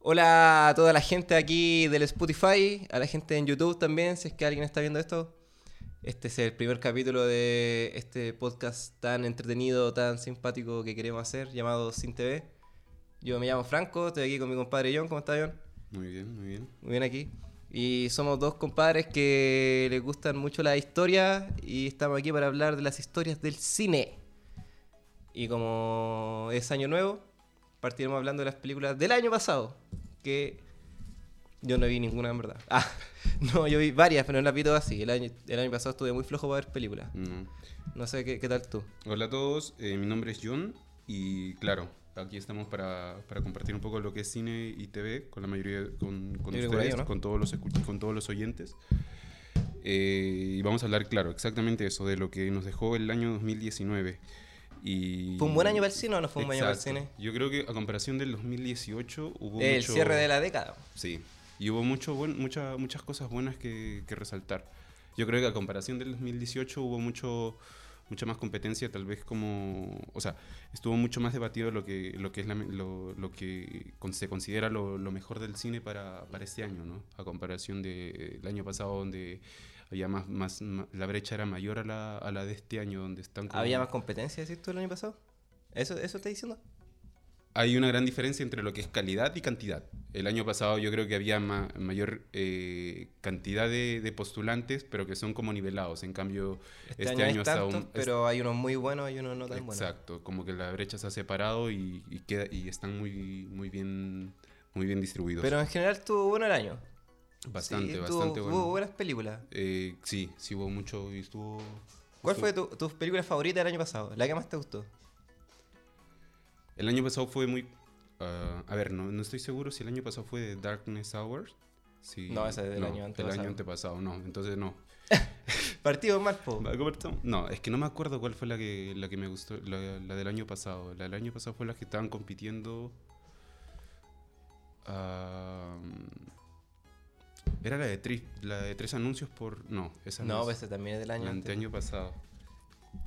Hola a toda la gente aquí del Spotify, a la gente en YouTube también, si es que alguien está viendo esto. Este es el primer capítulo de este podcast tan entretenido, tan simpático que queremos hacer, llamado Sin TV. Yo me llamo Franco, estoy aquí con mi compadre John. ¿Cómo está John? Muy bien, muy bien. Muy bien aquí. Y somos dos compadres que les gustan mucho la historia y estamos aquí para hablar de las historias del cine. Y como es año nuevo, partiremos hablando de las películas del año pasado, que yo no vi ninguna en verdad. Ah, no, yo vi varias, pero no las vi todas así. El año, el año pasado estuve muy flojo para ver películas. No. No sé qué, qué tal tú. Hola a todos, eh, mi nombre es John y claro, aquí estamos para, para compartir un poco lo que es cine y TV con la mayoría, con, con ustedes, ¿no? con, todos los con todos los oyentes. Eh, y vamos a hablar, claro, exactamente eso, de lo que nos dejó el año 2019. Y... ¿Fue un buen año para el cine o no fue un buen año para el cine? Yo creo que a comparación del 2018 hubo El mucho... cierre de la década. Sí, y hubo mucho buen, mucha- muchas cosas buenas que, que resaltar. Yo creo que a comparación del 2018 hubo mucho mucha más competencia, tal vez como, o sea, estuvo mucho más debatido lo que lo que es la lo, lo que se considera lo, lo mejor del cine para, para este año, ¿no? A comparación del año pasado donde había más, más, la brecha era mayor a la, a la de este año donde están como- ¿Había más competencia, decís tú, el año pasado? ¿Eso, eso estás diciendo? Hay una gran diferencia entre lo que es calidad y cantidad. El año pasado yo creo que había ma- mayor eh, cantidad de, de postulantes, pero que son como nivelados. En cambio, Este, este, año, está un- pero hay unos muy buenos y unos no tan buenos. Exacto, como que la brecha se ha separado y, y queda, y están muy, muy, bien, muy bien distribuidos. Pero en general estuvo bueno el año. Bastante, Sí, bastante tuvo, bueno. Hubo buenas películas. Eh, sí, sí hubo mucho y estuvo... ¿Cuál fue tu, tu película favorita del año pasado? ¿La que más te gustó? El año pasado fue muy... ah, a ver, no, no estoy seguro si el año pasado fue de Darkness Hours. Sí, No, ese es del año Del antepasado. año antepasado, no. Entonces no. Partido mal, po. No, es que no me acuerdo cuál fue la que, la que me gustó, la, la del año pasado. La del año pasado fue la que estaban compitiendo. ah, era la de, tri- la de tres anuncios por. No, esa no, No, es. ese también es del año. la antes. anteaño pasado.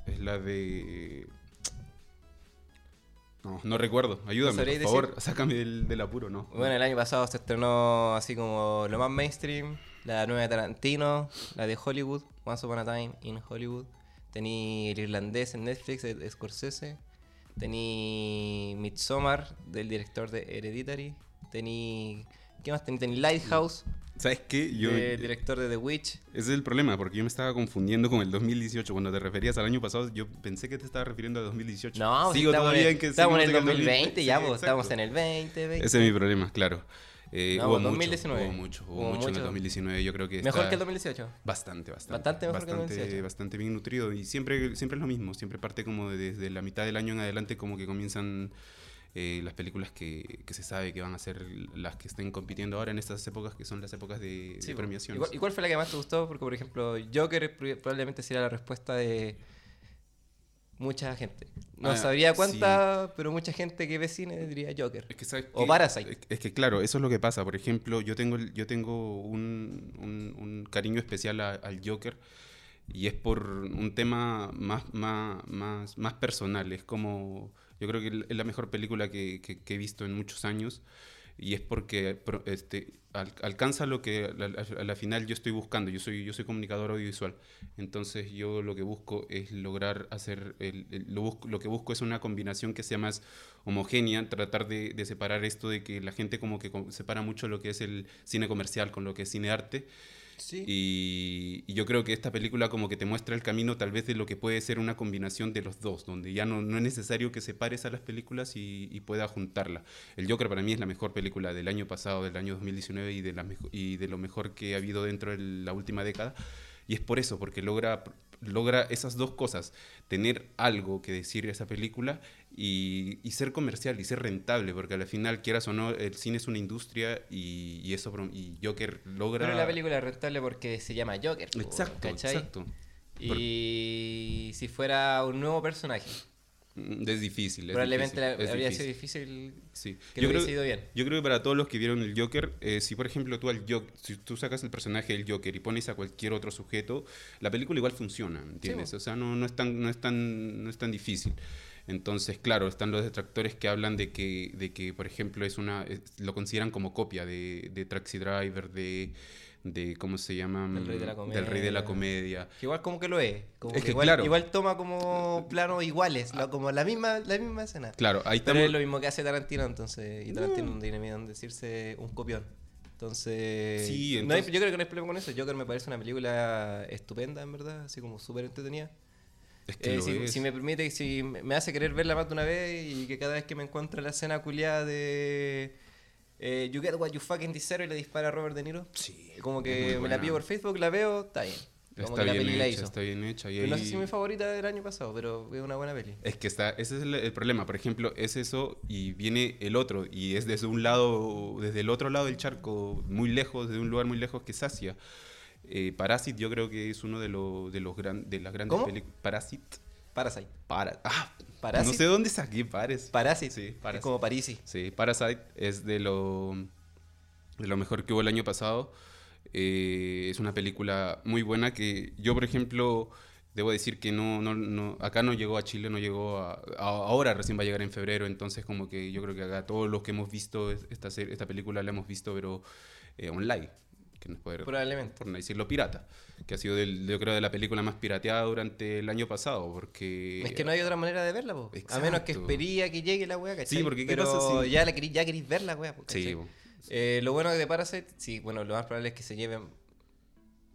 Es la de. No, no recuerdo. Ayúdame, por sabríais favor. Sácame del, del apuro, ¿no? Bueno, el año pasado se estrenó así como lo más mainstream, la nueva de Tarantino, la de Hollywood, Once Upon a Time in Hollywood. Tení el irlandés en Netflix de de Scorsese. Tení Midsommar del director de Hereditary. Tení... ¿Qué más tení? Tení Lighthouse ¿Sabes qué? Yo, del director de The Witch. Ese es el problema, porque yo me estaba confundiendo con el 2018. Cuando te referías al año pasado, yo pensé que te estaba refiriendo al 2018. No, si Sigo estamos, todavía en, en que estamos en el seguimos 2020 ya, Sí, pues, estamos en el 2020. Ese es mi problema, claro. Eh, No, hubo, pues, mucho, 2019. hubo mucho, hubo Hubo mucho en mucho. el 2019. Yo creo que Mejor está que el 2018. Bastante, bastante. Bastante mejor que el bastante, 2018. bastante bien nutrido. Y siempre, siempre es lo mismo. Siempre parte como de- desde la mitad del año en adelante, como que comienzan eh, las películas que, que se sabe que van a ser las que estén compitiendo ahora en estas épocas, que son las épocas de, de Sí, po. premiaciones. ¿Y cuál, fue la que más te gustó? Porque, por ejemplo, Joker pr- probablemente sería la respuesta de mucha gente. No Ah, sabría cuánta, pero mucha gente que ve cine diría Joker. Es que, ¿sabes O? Parasite. Es, que claro, eso es lo que pasa. Por ejemplo, yo tengo, yo tengo un, un- un cariño especial a- al Joker y es por un tema más, más, más, más personal. Es como, yo creo que es la mejor película que, que- que he visto en muchos años y es porque este, al- alcanza lo que a a la final yo estoy buscando. Yo soy, yo soy comunicador audiovisual. Entonces yo lo que busco es lograr hacer, el- el- lo, busco- lo que busco es una combinación que sea más homogénea, tratar de, de separar esto de que la gente como que separa mucho lo que es el cine comercial con lo que es cine arte. Y, yo creo que esta película como que te muestra el camino tal vez de lo que puede ser una combinación de los dos, donde ya no, no es necesario que separes a las películas y, y puedas juntarla. El Joker para mí es la mejor película del año pasado, del año 2019 y de, la y de lo mejor que ha habido dentro de la última década. Y es por eso, porque logra, logra esas dos cosas, tener algo que decir esa película y, y ser comercial y ser rentable, porque al final, quieras o no, el cine es una industria y, y eso y Joker logra... Pero la película es rentable porque se llama Joker. Exacto, ¿cachai? exacto. Y si fuera un nuevo personaje, Es difícil. es probablemente difícil, la- es habría difícil. sido difícil Sí. que Yo lo creo, hubiese ido bien. yo creo que para todos los que vieron el Joker, eh, si por ejemplo tú al Joker, si tú sacas el personaje del Joker y pones a cualquier otro sujeto, la película igual funciona, ¿entiendes? o sea, no, no, es tan, no, es tan, no es tan difícil. Entonces, claro, están los detractores que hablan de que, de que por ejemplo, es una es- lo consideran como copia de, de Taxi Driver, de, de ¿cómo se llama? Del Rey de la Del Rey de la Comedia. Comedia. Que igual como que lo es. Como Es que que igual, claro. igual toma como planos iguales, lo- como la misma, la misma escena. Claro, ahí Pero estamos... es lo mismo que hace Tarantino, entonces. Y Tarantino no tiene miedo en decirse un copión. Entonces. Sí, no hay- entonces- yo creo que no hay problema con eso. Joker me parece una película estupenda, en verdad. Así como súper entretenida. Es que Eh, si, si me permite, si me hace querer verla más de una vez y que cada vez que me encuentre la escena culiada de. Eh, you get what you fucking deserve y le dispara a Robert De Niro. Sí, Como que me la pillo por Facebook, la veo, está bien. Como Está que la bien peli la hecha, hizo. está bien hecha. Y no sé ahí- si es mi favorita del año pasado, pero es una buena peli. Es que está, ese es el, el problema. Por ejemplo, es eso y viene el otro. Y es desde un lado, desde el otro lado del charco, muy lejos, desde un lugar muy lejos que es Asia. Eh, Parasite yo creo que es uno de, los de, los gran, de las grandes películas. Parasite. Parasite. Para, ah, Parasite. No sé dónde saqué Pares. Parasite. Sí, Es Parasite. como Parisi. Sí, Parasite es de lo, de lo mejor que hubo el año pasado. Eh, es una película muy buena que yo, por ejemplo, debo decir que no, no, no acá no llegó a Chile, no llegó a, a- ahora recién va a llegar en febrero, entonces como que yo creo que acá todos los que hemos visto es- esta, esta película la hemos visto, pero eh, online, que no es poder, Probablemente. por no decirlo pirata, que ha sido del, yo creo de la película más pirateada durante el año pasado, porque... Es que no hay otra manera de verla, po. A menos que espería que llegue la weá, ¿cachai? Sí, porque ¿qué Pero pasa si- ya, la querí- ya queréis ver la weá, po, Sí, bo. Eh, lo bueno de Parasite, sí, bueno, lo más probable es que se lleven.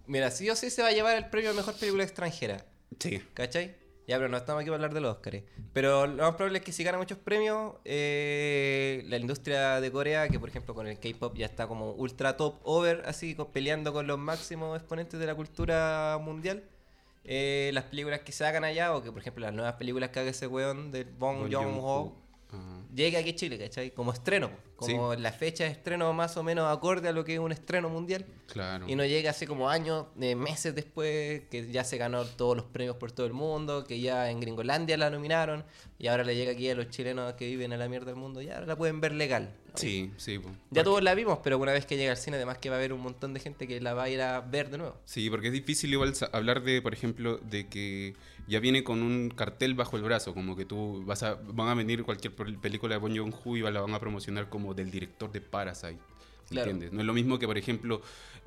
Mira, sí o sí se va a llevar el premio a mejor película extranjera, sí. ¿cachai? Ya, pero no estamos aquí para hablar de los Oscars. Pero lo más probable es que si gana muchos premios, eh, la industria de Corea, que por ejemplo con el K-pop ya está como ultra top over, así peleando con los máximos exponentes de la cultura mundial. eh, las películas que se hagan allá, o que por ejemplo las nuevas películas que haga ese weón del Bong Bong Joon-ho, Llegue aquí a Chile, ¿cachai? Como estreno, como la fecha de estreno más o menos acorde a lo que es un estreno mundial. Claro. Y no llega así como años, eh, meses después, que ya se ganó todos los premios por todo el mundo, que ya en Gringolandia la nominaron, y ahora le llega aquí a los chilenos que viven a la mierda del mundo, y ahora la pueden ver legal. Sí, sí. po. Ya todos la vimos, pero una vez que llega al cine, además que va a haber un montón de gente que la va a ir a ver de nuevo. Sí, porque es difícil igual hablar de, por ejemplo, de que ya viene con un cartel bajo el brazo, como que tú vas a, van a venir cualquier pel- película de Bong Joon-ho y la van a promocionar como del director de Parasite. Claro. ¿Entiendes? No es lo mismo que, por ejemplo,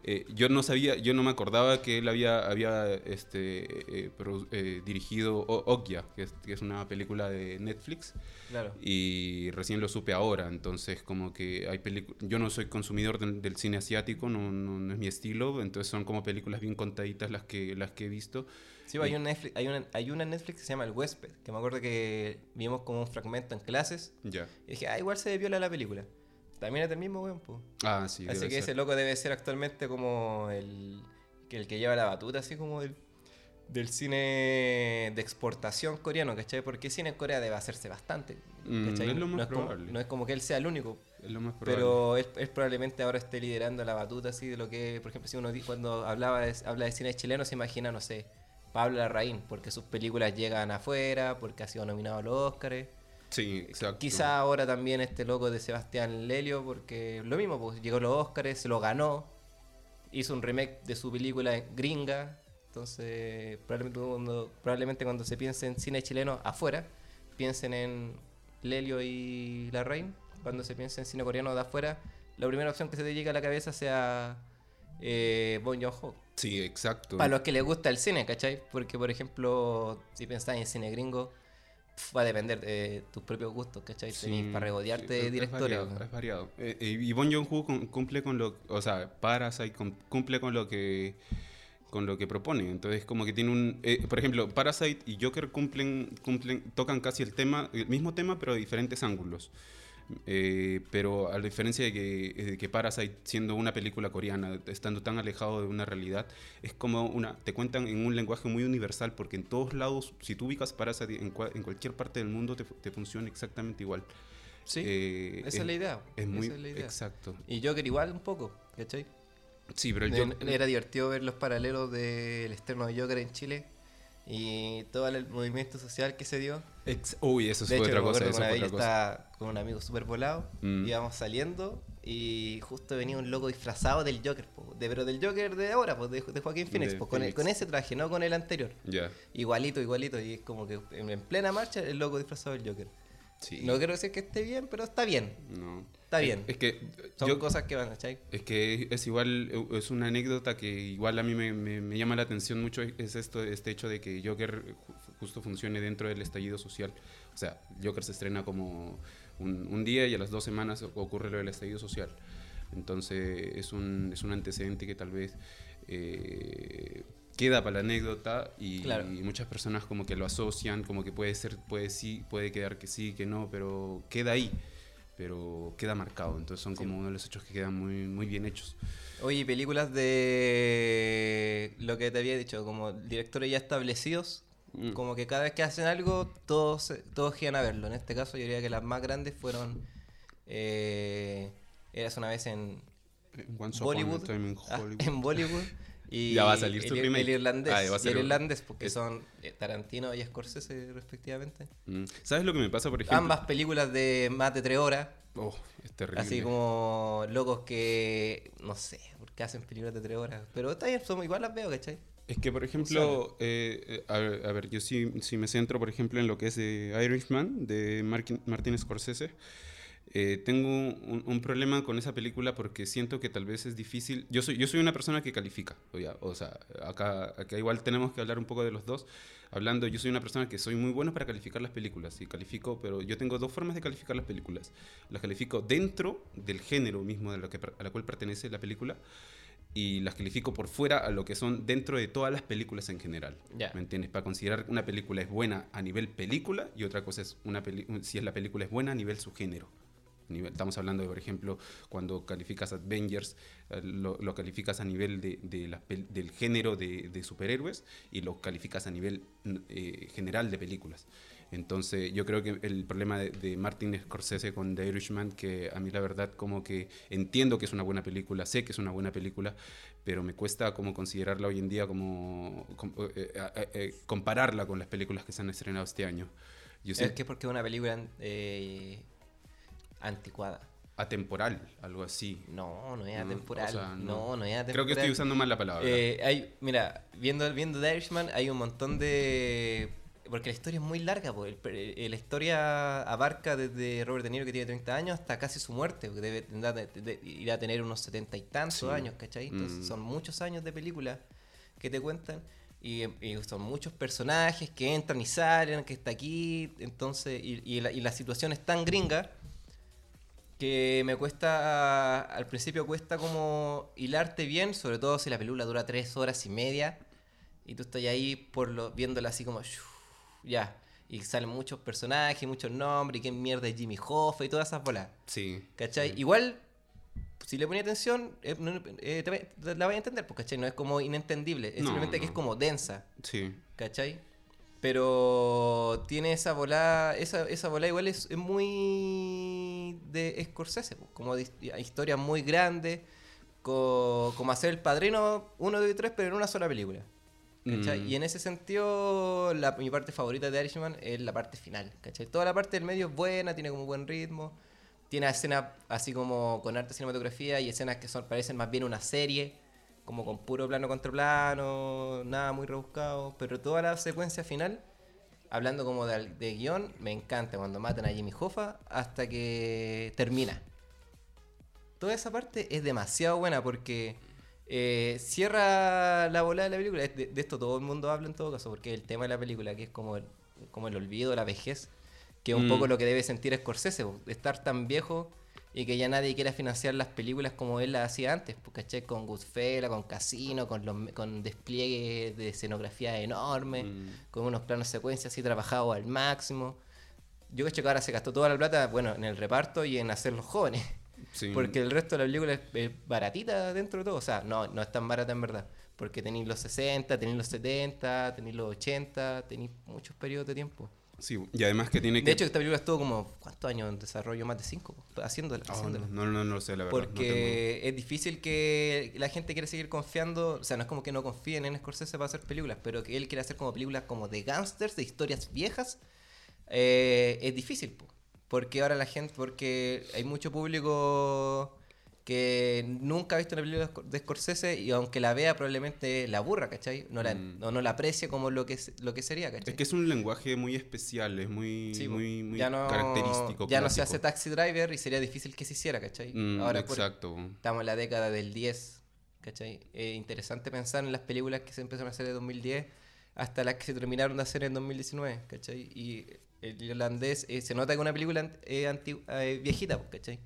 eh, yo no sabía, yo no me acordaba que él había, había este, eh, produ- eh, dirigido Okja, que es, que es una película de Netflix. Claro. y recién lo supe ahora, entonces como que hay películas, yo no soy consumidor del, del cine asiático, no, no, no es mi estilo, entonces son como películas bien contaditas las que, las que he visto. Sí, hay, un Netflix, hay, una, hay una Netflix que se llama El Huésped, que me acuerdo que vimos como un fragmento en clases, Ya. y dije, ah, igual se viola la película. También es del mismo weón, pues. Ah, sí. Así que ser. ese loco debe ser actualmente como el que, el que lleva la batuta, así como del, del cine de exportación coreano, ¿cachai? Porque cine en Corea debe hacerse bastante. Mm, ¿cachai? es lo más no, es como, no es como que él sea el único, Es lo más probable. pero él, él probablemente ahora esté liderando la batuta así de lo que, por ejemplo, si uno cuando hablaba de, habla de cine chileno se imagina, no sé, Pablo Larraín, porque sus películas llegan afuera, porque ha sido nominado a los Oscars. Sí, exacto. Quizá ahora también este loco de Sebastián Lelio, porque lo mismo, pues llegó a los Oscars, se lo ganó, hizo un remake de su película gringa, entonces probablemente cuando, probablemente cuando se piense en cine chileno afuera, piensen en Lelio y Larraín, cuando se piense en cine coreano de afuera, la primera opción que se te llegue a la cabeza sea eh, Bong Joon-ho. Sí, exacto. Para los que les gusta el cine, ¿cachai? Porque, por ejemplo, si pensáis en cine gringo, va a depender de tus propios gustos, ¿cachai? Sí, Tenís para regodearte sí, es- es directores. Es variado. Eh, eh, y Bon Joon-ho cum- cumple con lo, o sea, Parasite cum- cumple con lo que con lo que propone. Entonces, como que tiene un, eh, por ejemplo, Parasite y Joker cumplen, cumplen, tocan casi el tema, el mismo tema, pero de diferentes ángulos. Eh, pero a la diferencia de que, eh, de que Parasite, siendo una película coreana, estando tan alejado de una realidad, es como una, te cuentan en un lenguaje muy universal, porque en todos lados, si tú ubicas Parasite en, cua- en cualquier parte del mundo, te, fu- te funciona exactamente igual. Sí, Eh, esa es la idea. Es muy esa es la idea. exacto. Y Joker igual un poco, ¿cachai? Sí, pero el Joker- Era divertido ver los paralelos del externo de Joker en Chile Y todo el movimiento social que se dio. Ex- Uy, eso De fue hecho, otra cosa. Eso una vez yo estaba con un amigo súper volado, Mm. íbamos saliendo y justo venía un loco disfrazado del Joker, po, de, pero del Joker de ahora, pues, de, de Joaquín Phoenix, De po, con, el- Phoenix. con ese traje, no con el anterior. Igualito, igualito, y es como que en, en plena marcha el loco disfrazado del Joker. Sí. No quiero decir que esté bien, pero está bien. No. Está Es- bien. Es, que Son yo, cosas que van, ¿cachai? Es que es igual, eh, es una anécdota que igual a mí me, me- me llama la atención mucho, es esto, este hecho de que Joker ju- justo funcione dentro del estallido social. O sea, Joker se estrena como un, un día y a las dos semanas ocurre lo del estallido social. Entonces es un, es un antecedente que tal vez eh, queda para la anécdota y, Claro. y muchas personas como que lo asocian, como que puede ser, puede sí, puede quedar que sí, que no, pero queda ahí, pero queda marcado. Entonces son Sí. como uno de los hechos que quedan muy, muy bien hechos. Oye, películas de lo que te había dicho, como directores ya establecidos, Mm. como que cada vez que hacen algo, todos, todos giran a verlo. En este caso, yo diría que las más grandes fueron. Eh, Eras una vez en Bollywood. Ah, en Bollywood. Y Ya va a salir su el, remake. el irlandés. Ah, y el irlandés, porque es- son eh, Tarantino y Scorsese, respectivamente. Mm. ¿Sabes lo que me pasa, por ejemplo? Ambas películas de más de tres horas. Oh, es terrible. Así como locos que. No sé, porque hacen películas de tres horas. Pero está bien, somos igual las veo, ¿cachai? Es que, por ejemplo, eh, eh, a, ver, a ver, yo sí, sí me centro, por ejemplo, en lo que es de Irishman, de Martin, Martin Scorsese. Eh, tengo un, un problema con esa película porque siento que tal vez es difícil. Yo soy, yo soy una persona que califica. O, sea, acá, acá igual tenemos que hablar un poco de los dos. Hablando, yo soy una persona que soy muy bueno para calificar las películas. Y califico, pero yo tengo dos formas de calificar las películas. Las califico dentro del género mismo de lo que, a la cual pertenece la película y las califico por fuera a lo que son dentro de todas las películas en general. ¿Me entiendes? Para considerar una película es buena a nivel película y otra cosa es una si es la película es buena a nivel subgénero. Nivel- Estamos hablando de, por ejemplo, cuando calificas Avengers, eh, lo, lo calificas a nivel de, de pel- del género de, de superhéroes y lo calificas a nivel eh, general de películas. Entonces, yo creo que el problema de, de Martin Scorsese con The Irishman, que a mí la verdad como que entiendo que es una buena película, sé que es una buena película, pero me cuesta como considerarla hoy en día como, com- eh, eh, eh, compararla con las películas que se han estrenado este año. Yo Es sé que es porque es una película eh, anticuada. atemporal, algo así. No, no es No, atemporal. o sea, no. no. no, es atemporal. Creo que estoy usando mal la palabra. Eh, hay, mira, viendo, viendo The Irishman hay un montón de... Porque la historia es muy larga, pues. La historia abarca desde Robert De Niro que tiene 30 años hasta casi su muerte, debe de- de- a tener unos 70 y tantos Sí. años, ¿cachai? Entonces Mm. son muchos años de película que te cuentan y, y son muchos personajes que entran y salen, que está aquí, entonces, y, y la, y la situación es tan gringa que me cuesta, al principio cuesta como hilarte bien, sobre todo si la película dura tres horas y media y tú estás ahí por lo, viéndola así como, ya, y salen muchos personajes, muchos nombres, y qué mierda es Jimmy Hoffa y todas esas bolas, sí. ¿cachai? sí. Igual, si le ponía atención, eh, eh, te, te la vas a entender, pues, ¿cachai? No es como inentendible, es No, simplemente que es como densa. Sí. ¿Cachai? Pero tiene esa volada, esa, esa volada igual es, es muy de Scorsese, como de hist- historias muy grandes, co- como hacer el padrino 1, 2 y 3, pero en una sola película. ¿cachai? Mm. Y en ese sentido, la, mi parte favorita de Irishman es la parte final. ¿cachai? Toda la parte del medio es buena, tiene como buen ritmo, tiene escenas así como con arte cinematografía y escenas que son parecen más bien una serie como con puro plano contra plano, nada muy rebuscado, pero toda la secuencia final, hablando como de, de guion, me encanta cuando matan a Jimmy Hoffa hasta que termina. Toda esa parte es demasiado buena porque eh, cierra la bola de la película. De, de esto todo el mundo habla en todo caso, porque el tema de la película, que es como el, como el olvido, la vejez, que es un Mm. poco lo que debe sentir Scorsese, estar tan viejo y que ya nadie quiera financiar las películas como él las hacía antes, porque ¿cachai? Con Goodfellas, con Casino, con, los, con despliegue de escenografía enorme, Mm. con unos planos secuencias así trabajados al máximo. Yo cacho que ahora se gastó toda la plata, bueno, en el reparto y en hacer los jóvenes. Sí. Porque el resto de la película es, es baratita dentro de todo. O sea, no, no es tan barata en verdad. Porque tenéis los 60, tenéis los 70, tenéis los 80, tenéis muchos periodos de tiempo. Sí, y además que tiene que... De hecho, esta película estuvo como, ¿cuántos años en desarrollo? Más de cinco, haciéndola. Oh, haciéndola. no, no, no, no lo sé, la verdad. no Porque es difícil que la gente quiera seguir confiando, o sea, no es como que no confíen en Scorsese para hacer películas, pero que él quiere hacer como películas como de gangsters, de historias viejas, eh, es difícil, po. porque ahora la gente, porque hay mucho público que nunca ha visto una película de Scorsese y aunque la vea probablemente la aburra, ¿cachai? No la, Mm. no, no la aprecie como lo que, es- lo que sería, ¿cachai? Es que es un lenguaje muy especial, es muy, Sí, muy, muy ya no, característico. Ya no se hace Taxi Driver y sería difícil que se hiciera, ¿cachai? Mm, Ahora, por- exacto. estamos en la década del 10, ¿cachai? Es interesante pensar en las películas que se empezaron a hacer en 2010 hasta las que se terminaron de hacer en 2019, ¿cachai? Y el irlandés eh, se nota que una película eh, anti- eh, viejita, pues, ¿cachai?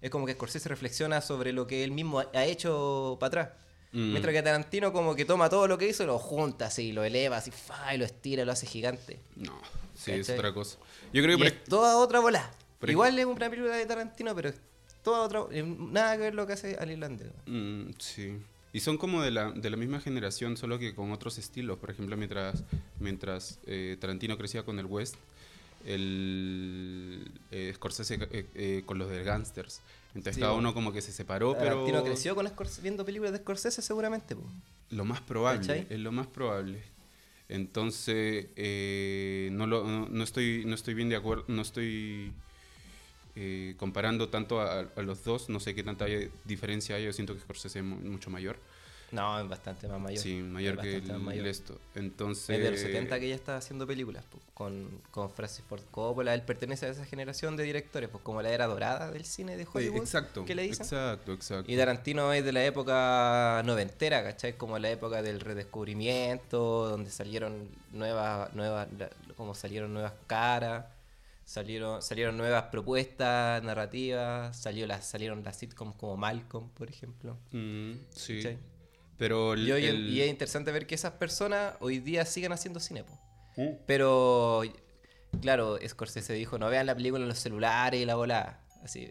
Es como que Scorsese reflexiona sobre lo que él mismo ha ha hecho para atrás. Mm. Mientras que Tarantino como que toma todo lo que hizo y lo junta así, lo eleva así, fa, y lo estira, lo hace gigante. No, sí, es otra cosa. Yo creo que... es toda otra bola. Igual es una película de Tarantino, pero es toda otra... eh, Nada que ver lo que hace al irlandés. Mm, sí. Y son como de la, de la misma generación, solo que con otros estilos. Por ejemplo, mientras, mientras eh, Tarantino crecía con el West, el eh, Scorsese eh, eh, con los de Gangsters. Entonces Sí, cada uno como que se separó, pero creció con Scorsese- viendo películas de Scorsese seguramente. po. lo más probable, ¿Cachai? es lo más probable. Entonces, eh, no, lo, no, no estoy, no estoy bien de acuerdo, no estoy eh, comparando tanto a, a los dos, no sé qué tanta diferencia hay, yo siento que Scorsese es mu- mucho mayor. No, es bastante más mayor. Sí, mayor Es que el, mayor. esto. Entonces. Es de los 70 que ella estaba haciendo películas con, con Francis Ford Coppola. Él pertenece a esa generación de directores, pues como la era dorada del cine de Hollywood. exacto. que le dicen. Exacto, exacto. Y Tarantino es de la época noventera, ¿cachai? Como la época del redescubrimiento, donde salieron nuevas, nuevas, como salieron nuevas caras, salieron, salieron nuevas propuestas narrativas, salió las, salieron las sitcoms como Malcolm, por ejemplo. Mm, sí. ¿cachai? Pero el, Y, hoy en- el- y es interesante ver que esas personas hoy día siguen haciendo cine, po. Mm. Pero, claro, Scorsese dijo, no vean la película en los celulares y la volada. Así,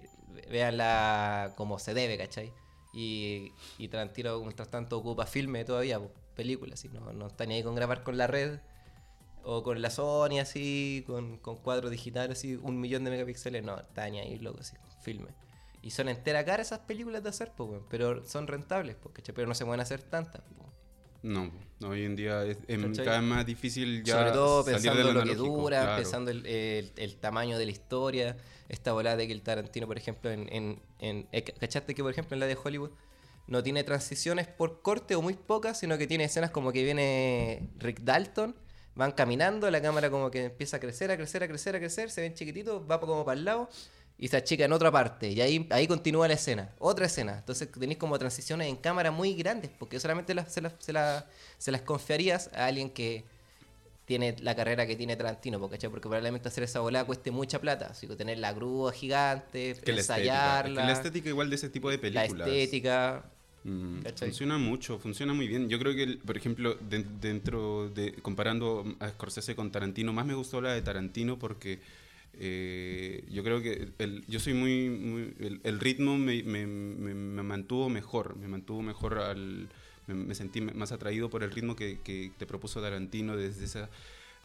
veanla como se debe, ¿cachai? Y, y Tarantino, mientras tanto, ocupa filme todavía, po, películas, así, no, no está ni ahí con grabar con la red o con la Sony, así, con, con cuadros digitales, así, un millón de megapíxeles, no, está ni ahí, loco, así, filme. Y son entera cara esas películas de hacer, weón, pero son rentables, po, ¿cachai? Pero no se pueden hacer tantas, po. No, no, hoy en día es, cada vez más difícil ya Sobre todo pensando en lo que analógico, dura, claro. pensando el, el- el tamaño de la historia, esta volada de que el Tarantino, por ejemplo, en, en, en- eh, ¿cachaste que por ejemplo en la de Hollywood no tiene transiciones por corte o muy pocas, sino que tiene escenas como que viene Rick Dalton, van caminando, la cámara como que empieza a crecer, a crecer, a crecer, a crecer, se ven chiquititos, va como para el lado y se achica en otra parte y ahí, ahí continúa la escena, otra escena. Entonces tenéis como transiciones en cámara muy grandes, porque solamente las- se, las, se, las- se las confiarías a alguien que tiene la carrera que tiene Tarantino, ¿cachai? porque probablemente hacer esa volada cueste mucha plata, así que tener la grúa gigante, Que la estética, es que ensayarla, la estética igual de ese tipo de la películas. estética. Mm, ¿Cachai? funciona mucho, funciona muy bien. Yo creo que, por ejemplo, de- dentro de comparando a Scorsese con Tarantino, más me gustó la de Tarantino porque eh, yo creo que el, yo soy muy, muy- el, ritmo me, me- me- me mantuvo mejor, me mantuvo mejor al, me, me sentí más atraído por el ritmo que, que te propuso Tarantino desde esa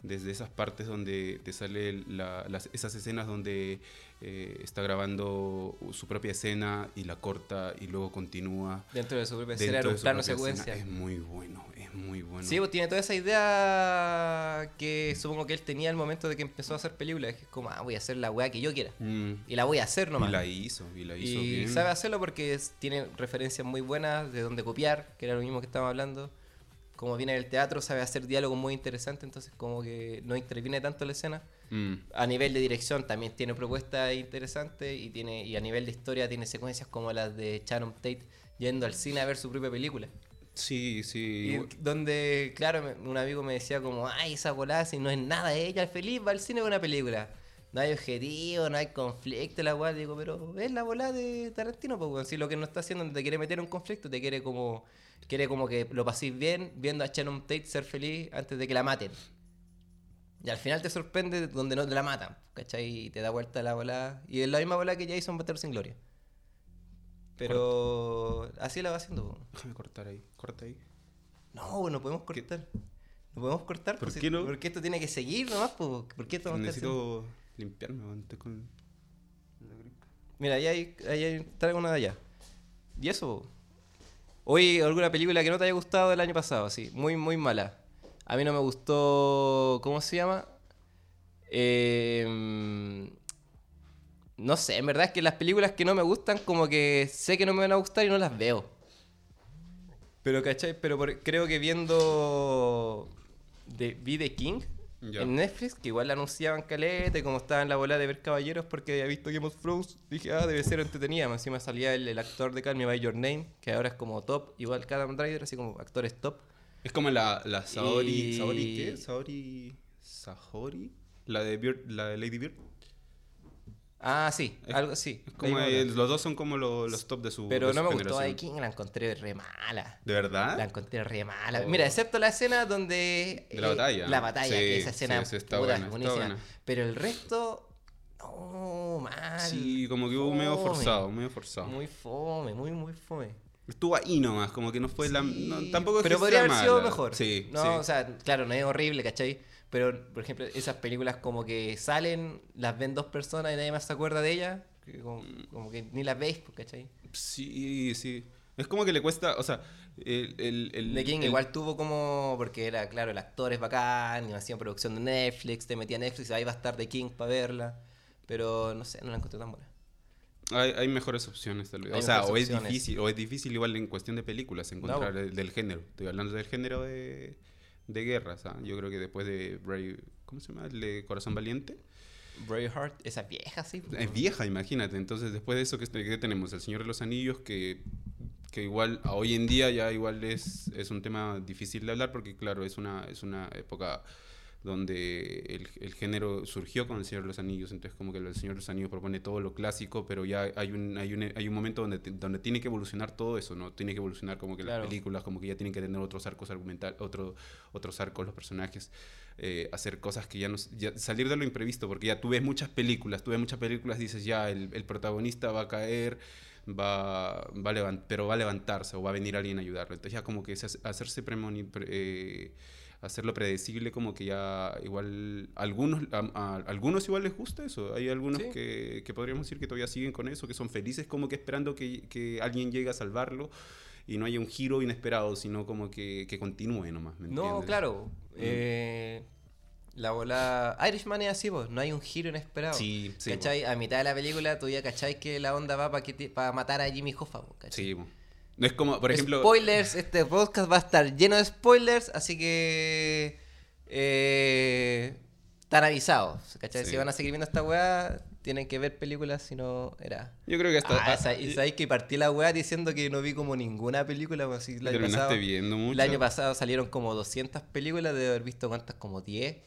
desde esas partes donde te sale la- las, esas escenas donde eh, está grabando su propia escena y la corta y luego continúa Dentro de su propia escena era un plano secuencia. escena. Es muy bueno, es muy bueno. Sí, pues tiene toda esa idea que supongo que él tenía al momento de que empezó a hacer películas, es como, ah, voy a hacer la weá que yo quiera. Mm, Y la voy a hacer nomás. y la hizo, y la hizo Y bien. sabe hacerlo porque es- tiene referencias muy buenas de donde copiar, que era lo mismo que estábamos hablando. Como viene del teatro, sabe hacer diálogos muy interesantes, entonces como que no interviene tanto en la escena. Mm, A nivel de dirección también tiene propuestas interesantes y tiene y a nivel de historia tiene secuencias como las de Sharon Tate yendo al cine a ver su propia película. sí, sí. Y donde, claro, un amigo me decía como, ay, esa volada, si no es nada, ella feliz va al cine con una película. No hay objetivo, no hay conflicto, la weá. Digo, pero es la volada de Tarantino, pues, si lo que no está haciendo no te quiere meter un conflicto, te quiere como, quiere como que lo paséis bien viendo a Shannon Tate ser feliz antes de que la maten. Y al final te sorprende donde no te la matan, ¿cachai? Y te da vuelta la volada. Y es la misma volada que Jason Butter sin gloria. Pero así la va haciendo. po. Déjame cortar ahí, corta ahí. No, no podemos cortar. ¿Lo podemos cortar? ¿Por Pues, qué no? Porque esto tiene que seguir nomás, pues. ¿Por qué esto no está haciendo- limpiarme, weón, estoy con... Mira, ahí hay, ahí hay- traigo una de allá. ¿Y eso? Hoy, ¿alguna película que no te haya gustado del año pasado? Sí, muy, muy mala. A mí no me gustó. ¿Cómo se llama? Eh, no sé, en verdad es que las películas que no me gustan, como que sé que no me van a gustar y no las veo. Pero, ¿cachai? Pero por- creo que viendo. De, vi The King En Netflix, que igual la anunciaban caleta, como estaba en la bola de ver caballeros porque había visto Game of Thrones, dije, ah, debe ser entretenida. Más encima salía el, el actor de Call Me By Your Name, que ahora es como top, igual que Adam Driver, así como actores top. Es como la, la Saori... Y- ¿Saori qué? ¿Saori... Sahori? La de, Bird, la de Lady Bird. Ah, sí, Es- algo así. Es como Ahí el- va. los dos son como lo- los top de su Pero de no su me gustó generación. The King, la encontré re mala. ¿De verdad? La encontré re mala. Oh. Mira, excepto la escena donde. De la eh, batalla. La batalla, Sí, que esa escena sí, sí, está puta, buena, está buena. Pero el resto. No, mal. Sí, como que hubo medio Fome. forzado, medio forzado. Muy fome, muy, muy fome. Estuvo ahí nomás, como que no fue la... no, Sí, tampoco es pero que podría sea haber sido mala. mejor. Sí, No, sí. o sea, claro, no es horrible, ¿cachai? Pero, por ejemplo, esas películas como que salen, las ven dos personas y nadie más se acuerda de ellas. como, como que ni las veis, pues, ¿cachai? Sí, sí. Es como que le cuesta, o sea, el... el, el- The King el- igual tuvo como, porque era, claro, el actor es bacán, animación, producción de Netflix, te metía Netflix, ahí va a estar The King para verla. Pero, no sé, no la encontré tan buena. Hay, hay mejores opciones, tal vez. Hay O sea, o es opciones. difícil, o es difícil igual en cuestión de películas encontrar No. el- del género. Estoy hablando del género de, de guerras, ¿ah? Yo creo que después de Brave, ¿cómo se llama? El de Corazón Valiente. Braveheart, esa vieja, sí. Es vieja, imagínate. Entonces, después de eso, ¿qué, qué tenemos? El Señor de los Anillos, que, que igual a hoy en día ya igual es, es un tema difícil de hablar porque, claro, es una, es una época donde el, el género surgió con el Señor de los Anillos. Entonces, como que el Señor de los Anillos propone todo lo clásico, pero ya hay un, hay un, hay un momento donde, donde tiene que evolucionar todo eso, ¿no? Tiene que evolucionar como que Claro. las películas, como que ya tienen que tener otros arcos argumental, otro, otros arcos los personajes eh, hacer cosas que ya no... ya salir de lo imprevisto, porque ya tú ves muchas películas, tú ves muchas películas, dices ya, el, el protagonista va a caer, va, va a levan- pero va a levantarse o va a venir alguien a ayudarlo. Entonces ya como que se hace- hacerse premoni- pre- eh, hacerlo predecible como que ya igual algunos a, a- algunos igual les gusta eso hay algunos Sí. que, que podríamos decir que todavía siguen con eso que son felices como que esperando que, que alguien llegue a salvarlo y no haya un giro inesperado sino como que, que continúe nomás ¿me No, entiendes? claro. eh, la bola. Irishman es así, pues. No hay un giro inesperado. Sí, sí, ¿Cachai? A mitad de la película tú ya cachai que la onda va para matar a Jimmy Hoffa. Sí. No es como, por ejemplo... Spoilers, este podcast va a estar lleno de spoilers, así que. Eh, están avisados. ¿Cachai? Sí. Si van a seguir viendo esta weá, tienen que ver películas, si no era. Yo creo que hasta... Ah, ah, y sabéis que partí la weá diciendo que no vi como ninguna película, pues, así, el año pasado. viendo mucho. El año pasado salieron como 200 películas, de haber visto cuántas, como 10.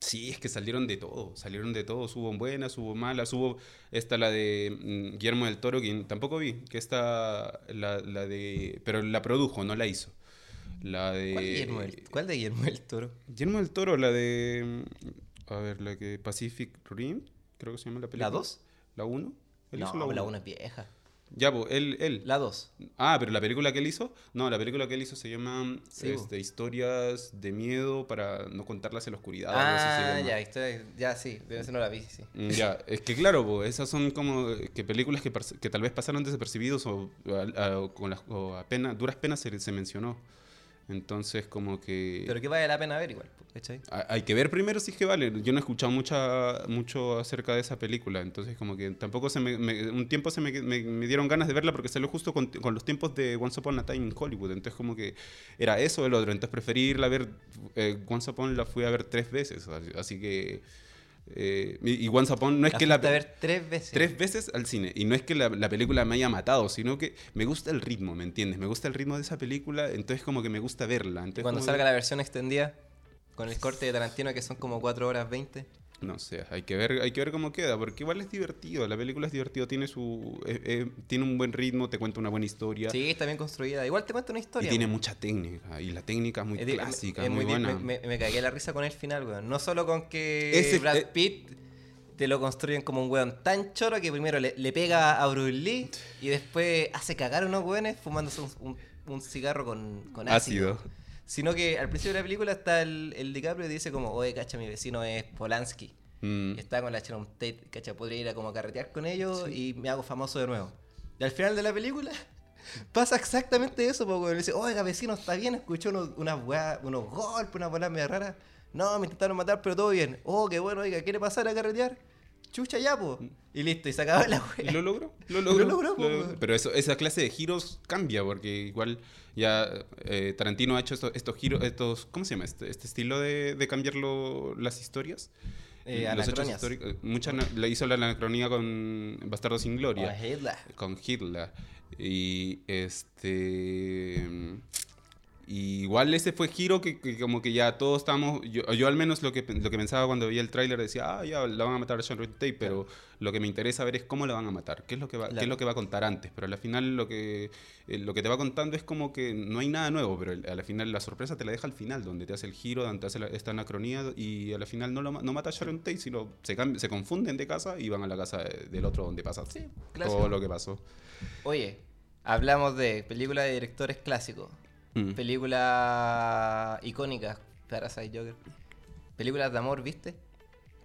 Sí, es que salieron de todo, salieron de todo, hubo buenas, hubo malas, hubo esta la de mm, Guillermo del Toro, que tampoco vi, que esta, la, la de, pero la produjo, no la hizo. La de... ¿Cuál, Guillermo del- cuál de Guillermo del Toro? Guillermo del Toro, la de, mm, a ver, la que Pacific Rim, creo que se llama la película. ¿La 2? ¿La 1? Él hizo No, la uno. 1 es vieja. Ya, pues, él, él. La 2. Ah, pero la película que él hizo, no, la película que él hizo se llama Sí, bo. este, Historias de Miedo para no contarlas en la oscuridad. Ah, ya, historia- ya sí, de ese no la vi, sí. Mm, Ya, es que claro, po, esas son como que películas que, tal vez pasaron desapercibidos o, a- a- o con las, o apenas, duras penas se, se mencionó. Entonces, como que Pero que vale la pena ver igual, ¿cachai? ha- hay que ver primero si es que vale. Yo no he escuchado mucha, mucho acerca de esa película, entonces como que tampoco se me, me- un tiempo se me, me- me dieron ganas de verla porque salió justo con, con los tiempos de Once Upon a Time in Hollywood, entonces como que era eso o el otro, entonces preferí irla a ver, eh, Once Upon la fui a ver tres veces, así que... eh, y Once Upon no es que la... ver tres veces. Tres veces al cine. Y no es que la, la película me haya matado, sino que me gusta el ritmo, ¿me entiendes? Me gusta el ritmo de esa película, entonces como que me gusta verla. Entonces Cuando salga que- la versión extendida, con el corte de Tarantino que son como 4 horas 20. No sé, hay que ver, hay que ver cómo queda, porque igual es divertido, la película es divertido, tiene su eh, eh, tiene un buen ritmo, te cuenta una buena historia Sí, está bien construida. Igual te cuento una y historia. tiene weón. mucha técnica, y la técnica es muy Es clásica, es muy, buena. Me, me- me cagué la risa con el final, weón. No solo con que Ese- Brad eh, Pitt te lo construyen como un weón tan choro que primero le, le pega a Bruce Lee y después hace cagar a unos weones fumándose un, un- un cigarro con, con ácido. Ácido. Sino que al principio de la película está el, el DiCaprio y dice como, oye, cacha, mi vecino es Polanski. Mm. Y está con la Sharon Tate, cacha, podría ir a como a carretear con ellos y me hago famoso de nuevo. Y al final de la película pasa exactamente eso, porque le dice, oiga, vecino, está bien, escuchó unos, unas weas- unos golpes, unas bolas medio raras. No, me intentaron matar, pero todo bien. Oh, qué bueno, oiga, ¿quiere pasar a carretear? Chucha ya, po. Y listo, y se acaba la Y wea. lo logró, lo logró. Lo logró, lo. Pero eso, esa clase de giros cambia, porque igual ya eh, Tarantino ha hecho estos, estos giros, estos, ¿cómo se llama? Este, este estilo de, de cambiarlo las historias. Eh, los hechos históricos. Mucha le hizo la anacronía con Bastardo sin Gloria. Oh, Hitler. con Hitler. Y este. Y igual ese fue giro que, que como que ya todos estamos. Yo, yo al menos lo que, lo que pensaba cuando veía el tráiler decía, ah, ya la van a matar a Sharon Tate, pero lo que me interesa ver es cómo la van a matar, qué es lo que va, qué es lo que va a contar antes. Pero al final lo que, eh, lo que te va contando es como que no hay nada nuevo, pero al final la sorpresa te la deja al final, donde te hace el giro, donde te hace la- esta anacronía y al final no, lo no mata a Sharon Tate, sino se, cambi- se confunden de casa y van a la casa de- del otro donde pasa Sí, todo lo que pasó. Oye, hablamos de películas de directores clásicos. Mm. Películas icónicas. Parasite Joker. Películas de amor, ¿viste?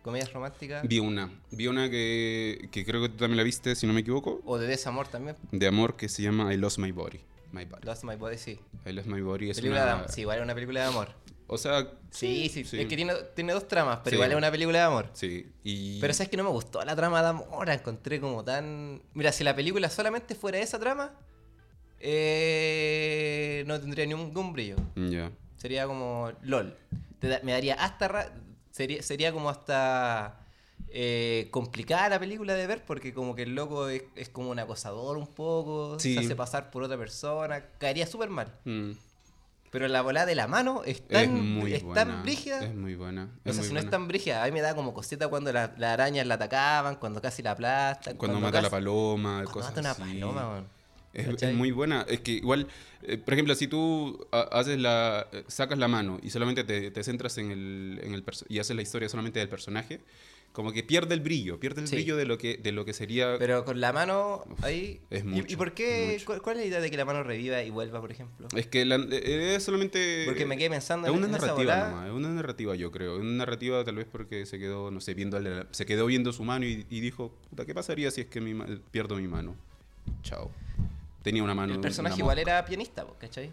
Comedias románticas. Vi una, vi una que, que creo que tú también la viste, si no me equivoco, O de desamor también. de amor que se llama I Lost My Body. My Body. Lost My Body, sí. I Lost My Body es Película una... de Sí, igual es una película de amor. O sea... Sí, sí. sí. Es que tiene, tiene dos tramas, pero Sí. igual es una película de amor. Sí, y... Pero sabes que no me gustó la trama de amor, la encontré como tan... Mira, si la película solamente fuera esa trama, eh, no tendría ningún brillo. Sería como LOL. Da- me daría hasta... ra- Sería, sería como hasta... eh, complicada la película de ver porque como que el loco es, es como un acosador un poco, Sí. se hace pasar por otra persona, caería súper mal. Mm. Pero la bola de la mano es Es tan, muy es buena. tan brígida. Es muy buena. o es sea, muy si no es buena. tan brígida, a mí me da como cosita cuando la- las arañas la atacaban, cuando casi la aplastan. Cuando, mata la paloma, Cuando cosas mata una así. paloma. Es, es muy buena. Es que igual, eh, por ejemplo, si tú ha- haces la, eh, sacas la mano y solamente te, te centras en el, en el y haces la historia solamente del personaje, como que pierde el brillo, pierde el Sí. brillo de lo que, de lo que sería. Pero con la mano ahí. es ¿Y- ¿Y, mucho, por qué? mucho. ¿Cuál, es la idea de que la mano reviva y vuelva, por ejemplo? Es que la- eh, es solamente. Porque me quedé pensando Es en, una en esa narrativa volada. nomás, es una narrativa yo creo. Es una narrativa tal vez porque se quedó, no sé, viendo la- se quedó viendo su mano y, y dijo, puta, ¿qué pasaría si es que mi pierdo mi mano? Chao. Tenía una mano. El personaje igual era pianista, ¿cachai?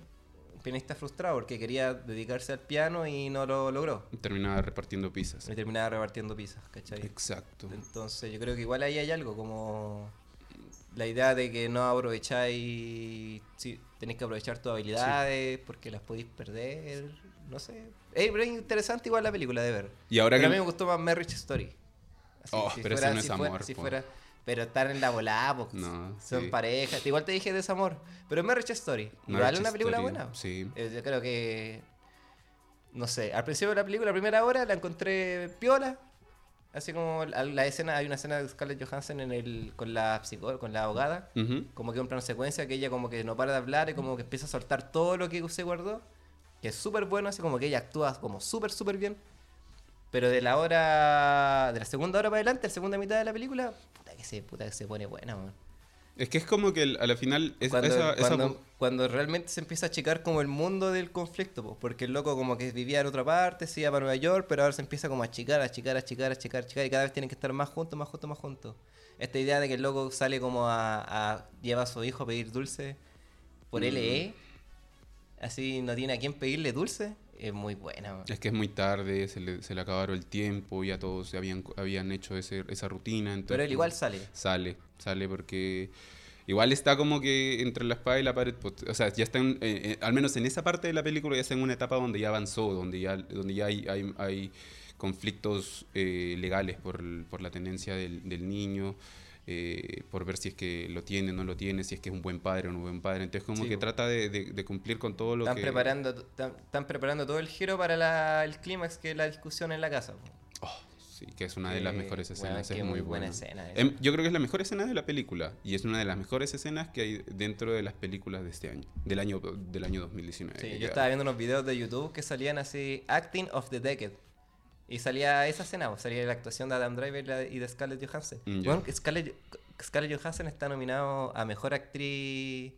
Un pianista frustrado porque quería dedicarse al piano y no lo logró. Terminaba repartiendo pizzas. Y terminaba repartiendo pizzas, ¿cachai? Exacto. Entonces yo creo que igual ahí hay algo como la idea de que no aprovecháis, sí, tenéis que aprovechar tus habilidades porque las podéis perder, no sé. Ey, pero es interesante igual la película de ver. Y ahora pero que- a mí me gustó más Marriage Story. Así, Oh, pero ese no es fuera- amor, si fuera- pero estar en la volada, po, No, son sí. parejas. Igual te dije desamor, pero Marriage Story. Igual es una película Story, buena. sí. Eh, yo creo que. No sé, al principio de la película, la primera hora, la encontré piola. Así como la, la escena, hay una escena de Scarlett Johansson en el, con la psicóloga, con la abogada. Ujú. Como que un plano secuencia que ella como que no para de hablar y como que empieza a soltar todo lo que se guardó. Que es súper bueno, así como que ella actúa como súper, súper bien. Pero de la hora. De la segunda hora para adelante, la segunda mitad de la película, que se, puta que se pone buena, man. Es que es como que el- a la final. Es, Cuando, esa- esa cuando, vo- cuando realmente se empieza a achicar como el mundo del conflicto, po, porque el loco como que vivía en otra parte, se iba para Nueva York, pero ahora se empieza como a achicar, a achicar, a achicar, a achicar, a achicar, y cada vez tienen que estar más juntos, más juntos, más juntos. Esta idea de que el loco sale como a, a lleva a su hijo a pedir dulce por Mm. LE, así no tiene a quién pedirle dulce, es muy buena. man. Es que es muy tarde, se le, se le acabaron el tiempo, ya todos habían, habían hecho ese, esa rutina. Entonces, Pero él igual sale. Sale, sale porque igual está como que entre la espada y la pared. pues, O sea, ya está, en- eh, eh, al menos en esa parte de la película, ya está en una etapa donde ya avanzó, donde ya, donde ya hay, hay, hay conflictos eh, legales por, por la tenencia del, del niño. Eh, por ver si es que lo tiene o no lo tiene, si es que es un buen padre o no un buen padre. Entonces como Sí, que trata de, de- de cumplir con todo lo Están que... preparando, están, están preparando todo el giro para la- el clímax que es la discusión en la casa. Oh, sí, que es una de las mejores escenas, que es muy buena buena. escena. Em, yo creo que es la mejor escena de la película y es una de las mejores escenas que hay dentro de las películas de este año, del año del año 2019. Sí, yo estaba viendo unos videos de YouTube que salían así, Acting of the Decade. Y salía esa escena, pues, salía la actuación de Adam Driver y de Scarlett Johansson. Mm. Bueno, Scarlett, Scarlett Johansson está nominado a Mejor Actriz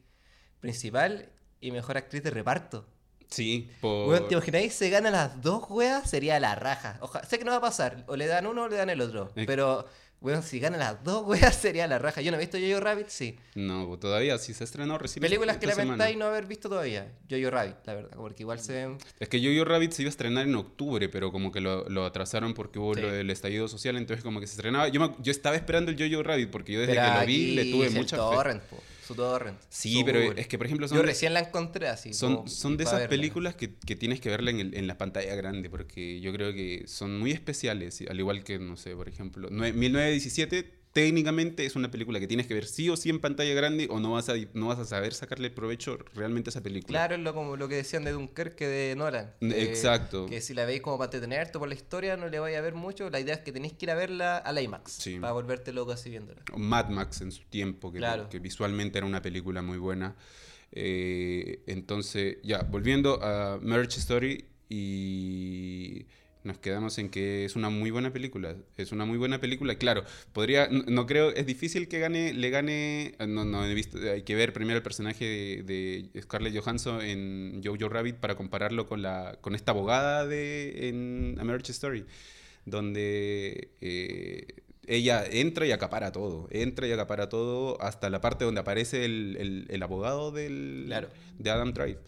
Principal y Mejor Actriz de Reparto. Sí, por... Weón, ¿te imagináis? Se ganan las dos weas, sería la raja. Ojalá, sé que no va a pasar. O le dan uno o le dan el otro. Eh. Pero, weón, si ganan las dos weas, sería la raja. Yo no he visto Jojo Rabbit, sí. No, pues todavía sí se estrenó recién. Películas que lamentáis no haber visto todavía. Jojo Rabbit, la verdad. Porque igual se ven. Es que Jojo Rabbit se iba a estrenar en octubre, pero como que lo, lo atrasaron porque hubo Sí. lo del estallido social, entonces como que se estrenaba. Yo, me- yo estaba esperando el Jojo Rabbit porque yo desde Pero que lo vi le tuve mucha fe. torrent, po, Su torrent. Sí, su pero Google. es que por ejemplo son Yo recién la encontré así. Son, como son de esas verla. películas que, que tienes que verla en, el- en la pantalla grande, porque yo creo que son muy especiales, al igual que, no sé, por ejemplo, nue- 1917 técnicamente es una película que tienes que ver sí o sí en pantalla grande o no vas a, no vas a saber sacarle provecho realmente a esa película. Claro, es lo, como lo que decían de Dunkerque de Nolan. que- Exacto. Que si la veis como para entretenerte por la historia, no le vais a ver mucho. La idea es que tenéis que ir a verla al IMAX. Sí. Para volverte loco así viéndola. O Mad Max en su tiempo, que, Claro. que visualmente era una película muy buena. Eh, entonces, ya, volviendo a Marriage Story y nos quedamos en que es una muy buena película. Es una muy buena película. Claro, podría, no, no creo, es difícil que gane, le gane, no, no he visto, hay que ver primero el personaje de, de Scarlett Johansson en Jojo Rabbit para compararlo con, la, con esta abogada de, en A Marriage Story, donde... eh, ella entra y acapara todo, entra y acapara todo hasta la parte donde aparece el, el- el abogado del, Claro. de Adam Drive.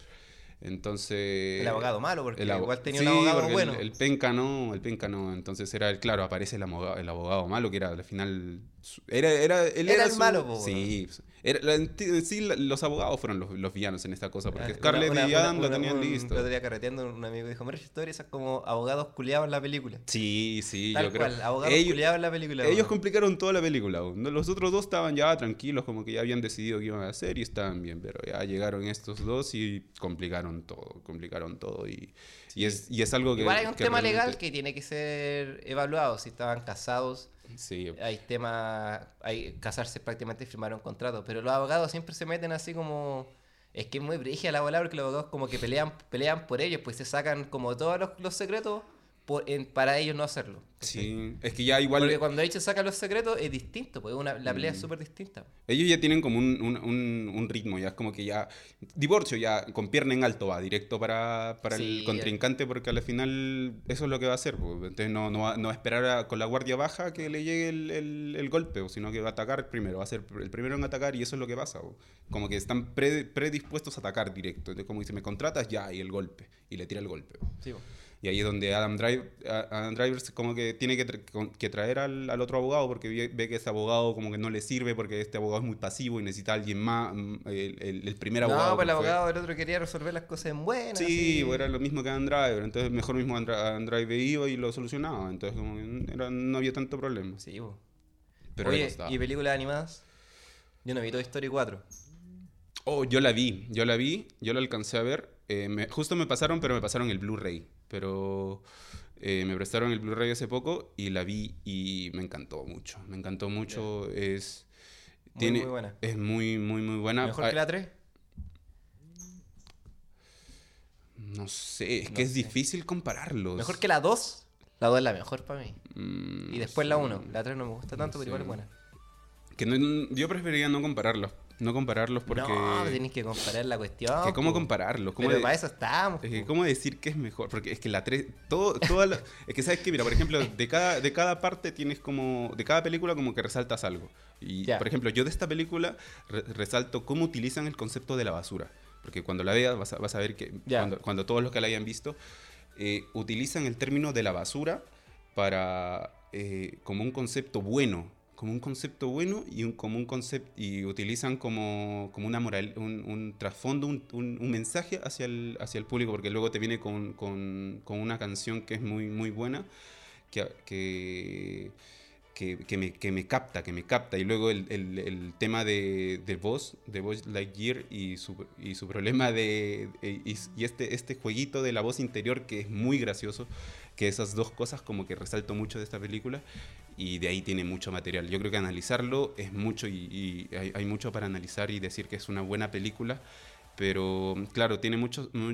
Entonces... El abogado malo, porque el abo- igual tenía Sí, un abogado porque el- bueno. El, penca no, el penca no. Entonces era el, claro, aparece el abogado, el abogado malo, que era al final. Era, era, él Era era el su- malo, po, Sí. Era, la- en sí, la- los abogados fueron los, los villanos en esta cosa, porque Scarlett una- y Adam lo una- tenían un- listo. El otro día carreteando, un amigo dijo, Marriage Story, esas como abogados culiados en la película. Sí, sí, Tal yo creo. cual, abogados ellos, culiados en la película. ellos complicaron toda la película. Los otros dos estaban ya tranquilos, como que ya habían decidido qué iban a hacer y estaban bien, pero ya llegaron estos dos y complicaron todo, complicaron todo. Y, y, es, y es algo que. Igual hay un que tema realmente- legal que tiene que ser evaluado. Si estaban casados, Sí, hay temas, hay casarse prácticamente y firmar un contrato, pero los abogados siempre se meten así como es que es muy brígida la bola porque los abogados como que pelean pelean por ellos, pues se sacan como todos los, los secretos por, en- para ellos no hacerlo. Sí, es que ya igual Porque cuando ellos sacan los secretos es distinto, pues una, la Mm. pelea es súper distinta. ellos ya tienen como un, un, un- un ritmo, ya es como que ya divorcio ya con pierna en alto va directo para, para Sí, el contrincante porque al final eso es lo que va a hacer, pues. entonces no, no, va, no va a esperar a- con la guardia baja que le llegue el, el- el golpe, o sino que va a atacar primero, va a ser el primero en atacar y eso es lo que pasa, pues. como que están pre- predispuestos a atacar directo, entonces como dice, me contratas ya y el golpe, y le tira el golpe. pues. Sí. Y ahí es donde Adam, Drive, Adam Driver se- como que tiene que, tra- con- que traer al, al otro abogado porque ve, que ese abogado como que no le sirve porque este abogado es muy pasivo y necesita a alguien más, mm, el, el- el primer abogado. No, pues el que fue- abogado del otro quería resolver las cosas en buenas. Sí, así. pues era lo mismo que Adam Driver, entonces mejor mismo Adam Dri- Adam Driver iba y lo solucionaba, entonces como que era- no había tanto problema. Sí. Pero le Oye, costaba. ¿y películas animadas? Yo no vi Toy Story 4. Oh, yo la vi, yo la vi, yo la alcancé a ver. eh, me- justo me pasaron, pero me pasaron el Blu-ray. Pero eh, me prestaron el Blu-ray hace poco y la vi y me encantó mucho. Me encantó mucho. Es, Muy, tiene, muy buena. Es muy, muy, muy buena. ¿Mejor Ah, que la 3? No sé, es No que es difícil compararlos. ¿Mejor que la 2? La 2 es la mejor para mí. Mm, Y no después la sé. 1. La 3 no me gusta tanto, pero igual es buena. Que no- yo preferiría no compararlos. No compararlos porque... No, tenéis que comparar la cuestión. que ¿Cómo po. compararlos? ¿Cómo Pero de- para eso estamos. Es que, po. ¿cómo decir que es mejor? Porque es que la 3, todo, toda la- es que sabes que, mira, por ejemplo, de cada, de cada parte tienes como, de cada película como que resaltas algo. Y, por ejemplo, yo de esta película re- resalto cómo utilizan el concepto de la basura. Porque cuando la veas vas a, vas a ver que, cuando todos los que la hayan visto, eh, utilizan el término de la basura para, eh, como un concepto bueno. Como un concepto bueno y un, como un concepto y utilizan como, como una moral, un, un trasfondo, un, un- mensaje hacia el, hacia el público, porque luego te viene con, con- con una canción que es muy, muy buena, que, que, que, que me, que me capta, que me capta. Y luego el, el- el tema de, de Buzz, de Buzz Lightyear y su, y su problema de... Y, y este, este jueguito de la voz interior que es muy gracioso, que esas dos cosas como que resalto mucho de esta película y de ahí tiene mucho material. Yo creo que analizarlo es mucho y, y hay, hay mucho para analizar y decir que es una buena película, pero claro, tiene mu-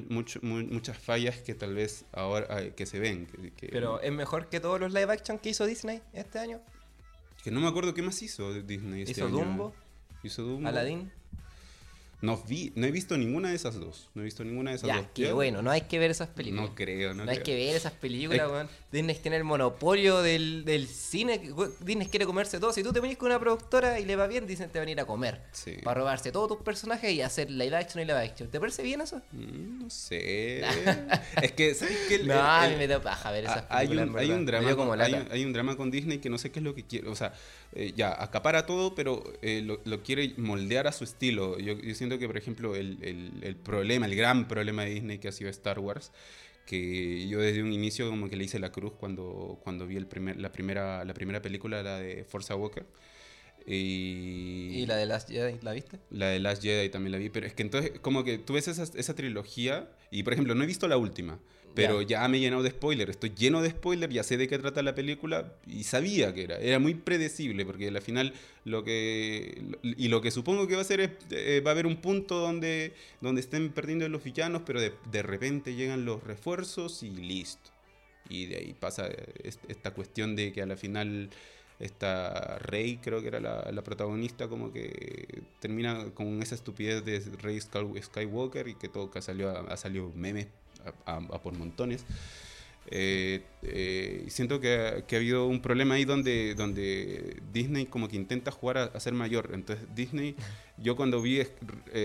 mucho- mu- muchas fallas que tal vez ahora eh, que se ven. Que, que- Pero es mejor que todos los live action que hizo Disney este año. que no me acuerdo qué más hizo Disney este hizo año. Dumbo, Hizo Dumbo. Aladdin. No, vi, no he visto ninguna de esas dos. No he visto ninguna de esas Ya, dos. qué bueno, no hay que ver esas películas. No creo, no, No, hay que ver esas películas, Es- weón. Disney tiene el monopolio del, del cine. Disney quiere comerse todo. Si tú te venís con una productora y le va bien, Disney te va a ir a comer. Sí. Para robarse todos tus personajes y hacer live action y live action. ¿Te parece bien eso? Mm, No sé. es que, ¿sabes qué? El- no, el- a mí me da paja ver esas hay, películas. un, hay un drama con, hay, un- hay un drama con Disney que no sé qué es lo que quiere. O sea, eh, ya, acapara todo, pero eh, lo, lo quiere moldear a su estilo. Yo, yo siento que, por ejemplo, el, el- el problema, el gran problema de Disney que ha sido Star Wars, que yo desde un inicio como que le hice la cruz cuando, cuando vi el primer, la, primera, la primera película, la de Forza Walker. Y, ¿Y la de Last Jedi, la viste? la de Last Jedi también la vi, pero es que entonces como que tú ves esa, esa trilogía y por ejemplo no he visto la última, pero ya. me he llenado de spoiler, estoy lleno de spoiler, ya sé de qué trata la película y sabía que era, era muy predecible porque al final lo que y lo que supongo que va a ser es eh, va a haber un punto donde donde estén perdiendo los villanos, pero de, de repente llegan los refuerzos y listo. Y de ahí pasa eh, es- esta cuestión de que a la final esta Rey, creo que era la, la protagonista, como que termina con esa estupidez de Rey Sky- Skywalker y que todo que salió, ha salido memes a, a- por montones. Eh, eh, siento que, que ha habido un problema ahí donde, donde Disney como que intenta jugar a, a ser mayor. Entonces Disney, yo cuando vi eh,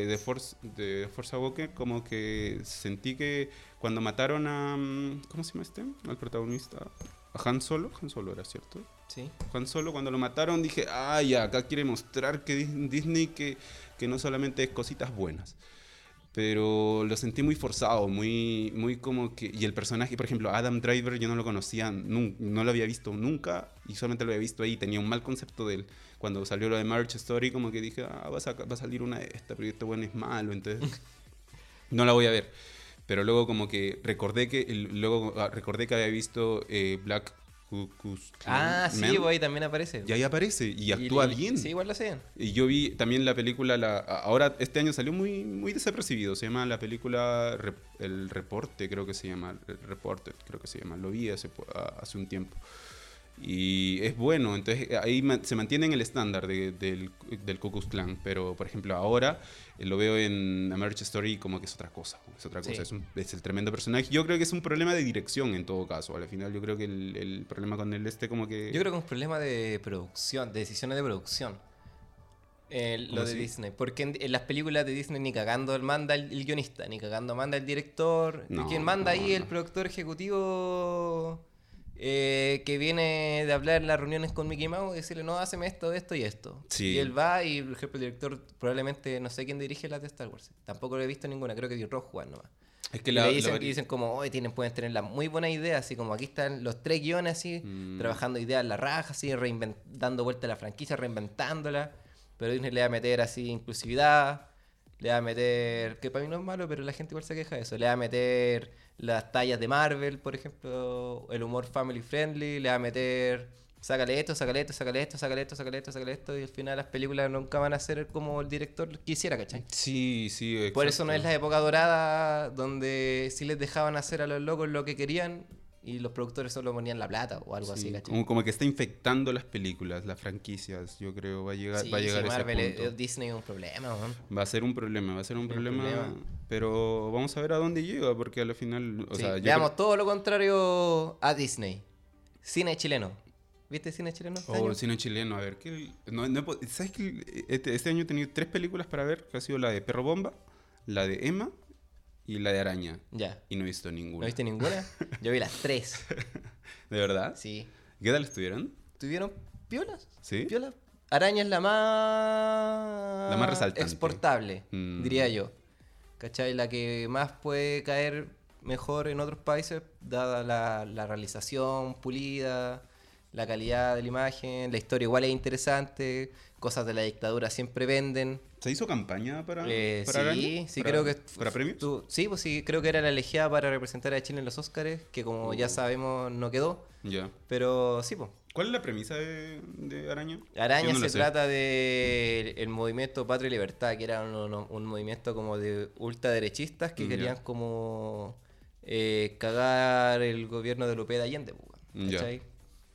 de, Force, de Force Walker, como que sentí que cuando mataron a... mm, ¿Cómo se llama este? Al protagonista. A Han Solo. Han Solo era, ¿cierto? Sí. Juan Solo, cuando lo mataron, dije, ah, ya, acá quiere mostrar que Dis- Disney que, que no solamente es cositas buenas. Pero lo sentí muy forzado, muy, muy como que... Y el personaje, por ejemplo, Adam Driver, yo no lo conocía, nun- no lo había visto nunca y solamente lo había visto ahí. Tenía un mal concepto de él. Cuando salió lo de March Story, como que dije, ah, va a, va a salir una de estas, pero este bueno es malo, entonces no la voy a ver. Pero luego como que recordé que, luego ah, recordé que había visto eh, Black Ah, sí, Man. ahí también aparece. Y ahí aparece y actúa y- bien. Sí, igual lo hacen. Y yo vi también la película, la, ahora este año salió muy, muy desapercibido, se llama la película Rep- El Reporte, creo que se llama, El Reporte, creo que se llama, lo vi hace, hace un tiempo. Y es bueno, entonces eh, ahí se mantiene en el estándar de- del, del Ku Klux Klan, pero por ejemplo ahora eh, lo veo en American Story como que es otra cosa, es otra cosa, Sí. es, un- es el tremendo personaje. Yo creo que es un problema de dirección en todo caso, al final yo creo que el, el problema con el este como que... Yo creo que es un problema de producción, de decisiones de producción. Eh, ¿Cómo lo de? Disney. Porque en, en las películas de Disney ni cagando manda el, el guionista, ni cagando manda el director. No, Quien manda no, ahí el productor ejecutivo eh, que viene de hablar en las reuniones con Mickey Mouse y decirle, no, haceme esto, esto y esto. Sí. Y él va y, por ejemplo, el director probablemente, no sé quién dirige las de Star Wars. Tampoco lo he visto ninguna, creo que Di Rojo Juan nomás. Es que Y la, le dicen, vari- y dicen como, hoy tienen, pueden tener la muy buena idea, así como aquí están los tres guiones así, Mm. trabajando ideas en la raja, así, dando vuelta a la franquicia, reinventándola. Pero Disney le va a meter así inclusividad, le va a meter, que para mí no es malo, pero la gente igual se queja de eso, le va a meter las tallas de Marvel, por ejemplo, el humor family friendly, le va a meter, sácale esto, sácale esto, sácale esto, sácale esto, sácale esto, sácale esto, y al final las películas nunca van a ser como el director quisiera, ¿cachai? Sí, sí, Por eso no es exacto. la época dorada donde sí les dejaban hacer a los locos lo que querían y los productores solo ponían la plata o algo Sí, así, ¿cachai? como, como que está infectando las películas, las franquicias, yo creo, va a llegar, Sí, va a llegar sí, ese Marvel, punto. eh, Disney es un problema. Va a ser un problema, va a ser un problema, problema. pero vamos a ver a dónde llega, porque al final, o sea, yo creo- todo lo contrario a Disney. Cine chileno. ¿Viste cine chileno este Oh, año? cine chileno, a ver, ¿qué, no, no ¿sabes que este, este año he tenido tres películas para ver? Que ha sido la de Perro Bomba, la de Emma y la de Araña. Ya. Y no he visto ¿No ninguna. viste ninguna? Yo vi las tres. ¿De verdad? Sí. ¿Qué tal estuvieron? ¿Tuvieron piolas? ¿Sí? ¿Piolas? Araña es la más... La más resaltante. Exportable, Mm. diría yo. ¿Cachai? La que más puede caer mejor en otros países, dada la, la realización pulida, la calidad de la imagen, la historia igual es interesante, cosas de la dictadura siempre venden. ¿Se hizo campaña para, Eh, para sí, sí ¿Para- creo que... ¿Para premios? sí, pues sí, creo que era la elegida para representar a Chile en los Oscars, que como ya Uh. sabemos no quedó, Ya. pero sí, pues. ¿Cuál es la premisa de, de Araña? Araña no se trata de el movimiento Patria y Libertad, que era un, movimiento como de ultraderechistas que Ya. querían como eh, cagar el gobierno de López de Allende, pues, Ya. ¿cachai?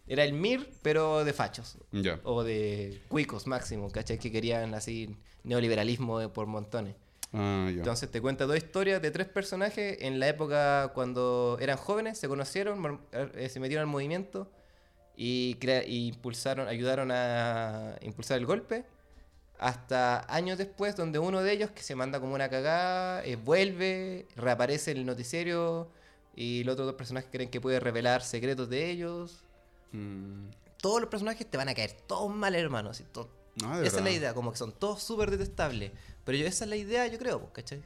Era el MIR, pero de fachos. Ya. O de cuicos máximo, ¿cachai? Que querían así neoliberalismo por montones. Ah. Entonces te cuenta dos historias de tres personajes en la época cuando eran jóvenes, se conocieron, eh, se metieron al movimiento y, crea- y impulsaron, ayudaron a impulsar el golpe. Hasta años después, donde uno de ellos, que se manda como una cagada, eh, vuelve, reaparece en el noticiero y los otros dos personajes creen que puede revelar secretos de ellos. Mm. Todos los personajes te van a caer todos mal, hermano. así, to- Ah, esa es la idea, como que son todos súper detestables. Pero yo, esa es la idea, yo creo, pues, ¿cachai?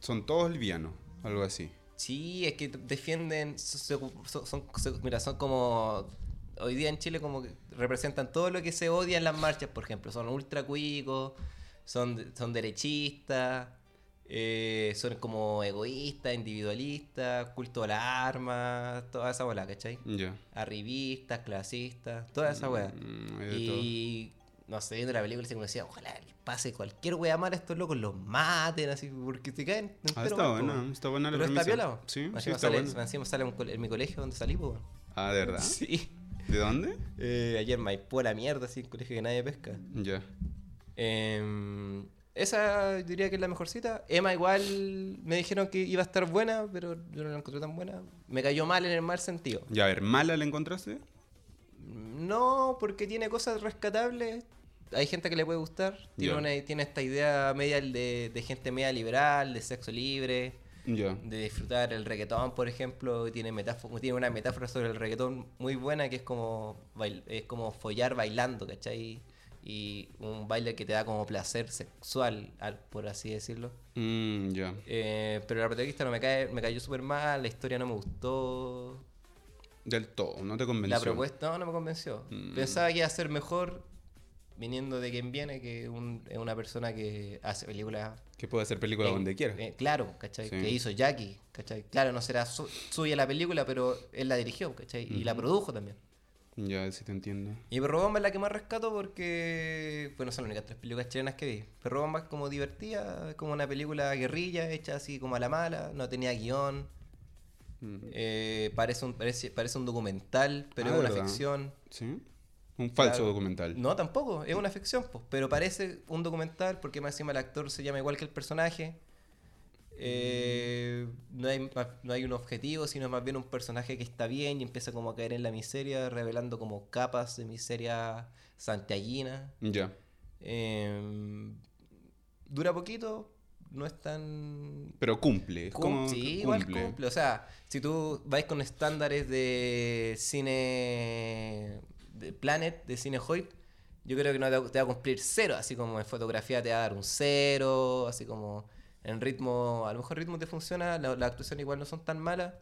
Son todos livianos, algo así. Sí, es que defienden, son, son- son- son- mira, son como, hoy día en Chile como que representan todo lo que se odia en las marchas, por ejemplo, son ultra cuicos, son, son derechistas, eh, son como egoístas, individualistas, culto a las armas, toda esa bola, ¿cachai? Arribistas, clasistas, toda esa weá. Mm, Y no sé, viendo la película, se me decía, ojalá le pase cualquier wea mala a estos locos, los maten, así, porque se caen. Ah, está mal, buena, está buena la Pero está premisa. piola, po. Sí, Encima sí, está sale, buena. encima sale un en mi colegio donde salí, weón. Ah, ¿de verdad? Sí. ¿De dónde? Eh, ayer Maipú a la mierda, así, un colegio que nadie pesca. Ya. Em, esa diría que es la mejor cita. Emma igual me dijeron que iba a estar buena, pero yo no la encontré tan buena. Me cayó mal en el mal sentido. Ya, a ver, ¿mala la encontraste? No, porque tiene cosas rescatables. Hay gente que le puede gustar. Tiene, una- tiene esta idea media de, de gente media liberal, de sexo libre, de disfrutar el reggaetón, por ejemplo. Tiene, metáfo- tiene una metáfora sobre el reggaetón muy buena que es como, bail- es como follar bailando, ¿cachai? Y un baile que te da como placer sexual, al- por así decirlo. Mm, ya. Eh, pero la protagonista no me, cae, me cayó súper mal, la historia no me gustó. Del todo, no te convenció. La propuesta no, no me convenció. Mm. Pensaba que iba a ser mejor viniendo de quien viene, que un- es una persona que hace películas. Que puede hacer película en- donde quiera. eh, claro, ¿cachai? Sí. Que hizo Jackie, ¿cachai? Claro, no será su- suya la película, pero él la dirigió, ¿cachai? Y la produjo también. Ya, sí te entiendo. Y Perro Bomba es la que más rescato porque, bueno, son las únicas tres películas chilenas que vi. Perro Bomba es como divertida, es como una película guerrilla, hecha así como a la mala, no tenía guion. Eh, parece, un, parece, parece un documental, pero Ah, es una ¿verdad? ficción. ¿Sí? Un falso Claro. documental. No, tampoco, es una ficción, pues, pero parece un documental porque más encima el actor se llama igual que el personaje. Eh, no, hay, no hay un objetivo, sino más bien un personaje que está bien y empieza como a caer en la miseria, revelando como capas de miseria santiaguina. Ya. Eh, dura poquito, no es tan Pero cumple. Es Cum- como sí, igual cumple. cumple. O sea, si tú vais con estándares de cine de Planet, de cine Hoyt, yo creo que no te, va- a cumplir cero. Así como en fotografía te va a dar un cero, así como en ritmo, a lo mejor ritmo te funciona, la, la actuación igual no son tan malas,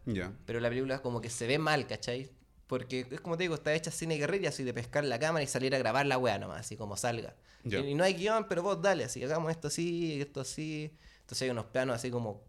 pero la película como que se ve mal, ¿cachai? Porque es como te digo, está hecha cine guerrilla, así de pescar la cámara y salir a grabar la wea nomás, así como salga. Y, y no hay guion, pero vos dale, así hagamos esto así, esto así. Entonces hay unos planos así como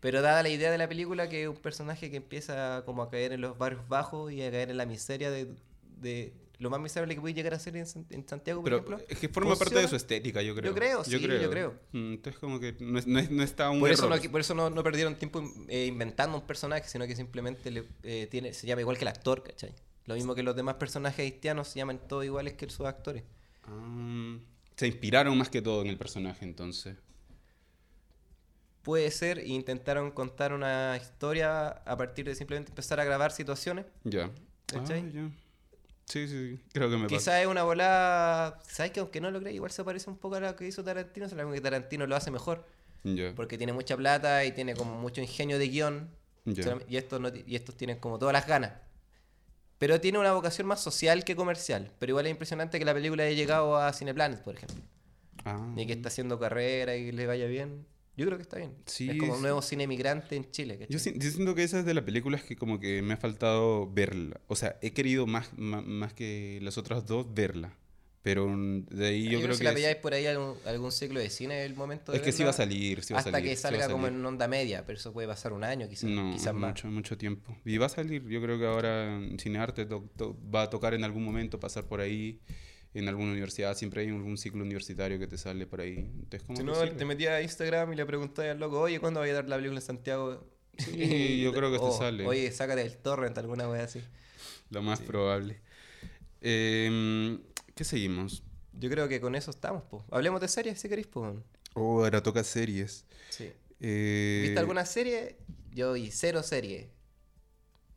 Pero dada la idea de la película que es un personaje que empieza como a caer en los barrios bajos y a caer en la miseria de, de lo más miserable que puede llegar a ser en, en Santiago, por Pero ejemplo. es que forma parte de su estética, yo creo. Yo creo, sí, yo creo. Mm, Entonces como que no, no, no está un Por eso, no, por eso no, no perdieron tiempo eh, inventando un personaje, sino que simplemente le, eh, tiene, se llama igual que el actor, ¿cachai? Lo mismo que los demás personajes haitianos se llaman todos iguales que sus actores. Ah, se inspiraron más que todo en el personaje, entonces. Puede ser, e intentaron contar una historia a partir de simplemente empezar a grabar situaciones. Ya. ¿Cachai? Ah. Sí, sí, sí. Creo que me pasa. Quizás es una volada. ¿Sabes que aunque no lo creas, igual se parece un poco a lo que hizo Tarantino? Solamente que Tarantino lo hace mejor. Ya. Porque tiene mucha plata y tiene como mucho ingenio de guion. Y, estos no y estos tienen como todas las ganas. Pero tiene una vocación más social que comercial. Pero igual es impresionante que la película haya llegado a Cineplanet, por ejemplo. Ah, Y que está haciendo carrera y le vaya bien. Yo creo que está bien. Sí, es como un nuevo cine migrante en Chile. Yo, si- yo siento que esa es de las películas que como que me ha faltado verla. O sea, he querido más, ma- más, que las otras dos verla. Pero de ahí yo, Yo creo si que la es, pilláis por ahí algún, algún ciclo de cine el momento de es que sí va a verla, salir, sí va a hasta que sí salga como en onda media, pero eso puede pasar un año quizás, No, quizás más. mucho, mucho tiempo. Y va a salir, yo creo que ahora Cinearte va a tocar en algún momento, pasar por ahí, en alguna universidad, siempre hay algún ciclo universitario que te sale por ahí. Entonces, como Si no, sirve. te metías a Instagram y le preguntabas al loco, oye, ¿cuándo vaya a dar la película en Santiago? Sí, yo creo que te O, sale. Oye, sácate el torrent, alguna wea así. Lo más probable. Em, ¿Qué seguimos? yo creo que con eso estamos, po. Hablemos de series si queréis, po. Oh, ahora toca series. Sí. Eh, ¿Viste alguna serie? Yo vi cero serie.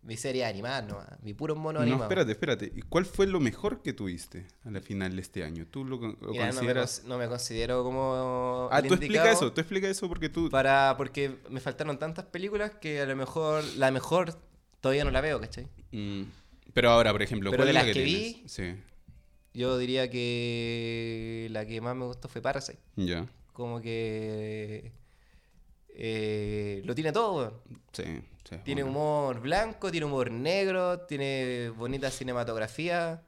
Mi serie animada, no, vi puros monos No, animados. espérate, espérate. ¿Y cuál fue lo mejor que tuviste a la final de este año? ¿Tú lo, lo Mira, no, me, consideras? no me considero como. Ah, tú explica eso, tú explica eso porque tú... Para, porque me faltaron tantas películas que a lo mejor la mejor todavía no la veo, ¿cachai? Mm, Pero ahora, por ejemplo, Pero ¿cuál de es la las que, que vi- Sí, Yo diría que la que más me gustó fue Parasite. ya. Como que eh, lo tiene todo. Sí, sí, Tiene bueno. humor blanco, tiene humor negro, tiene bonita cinematografía,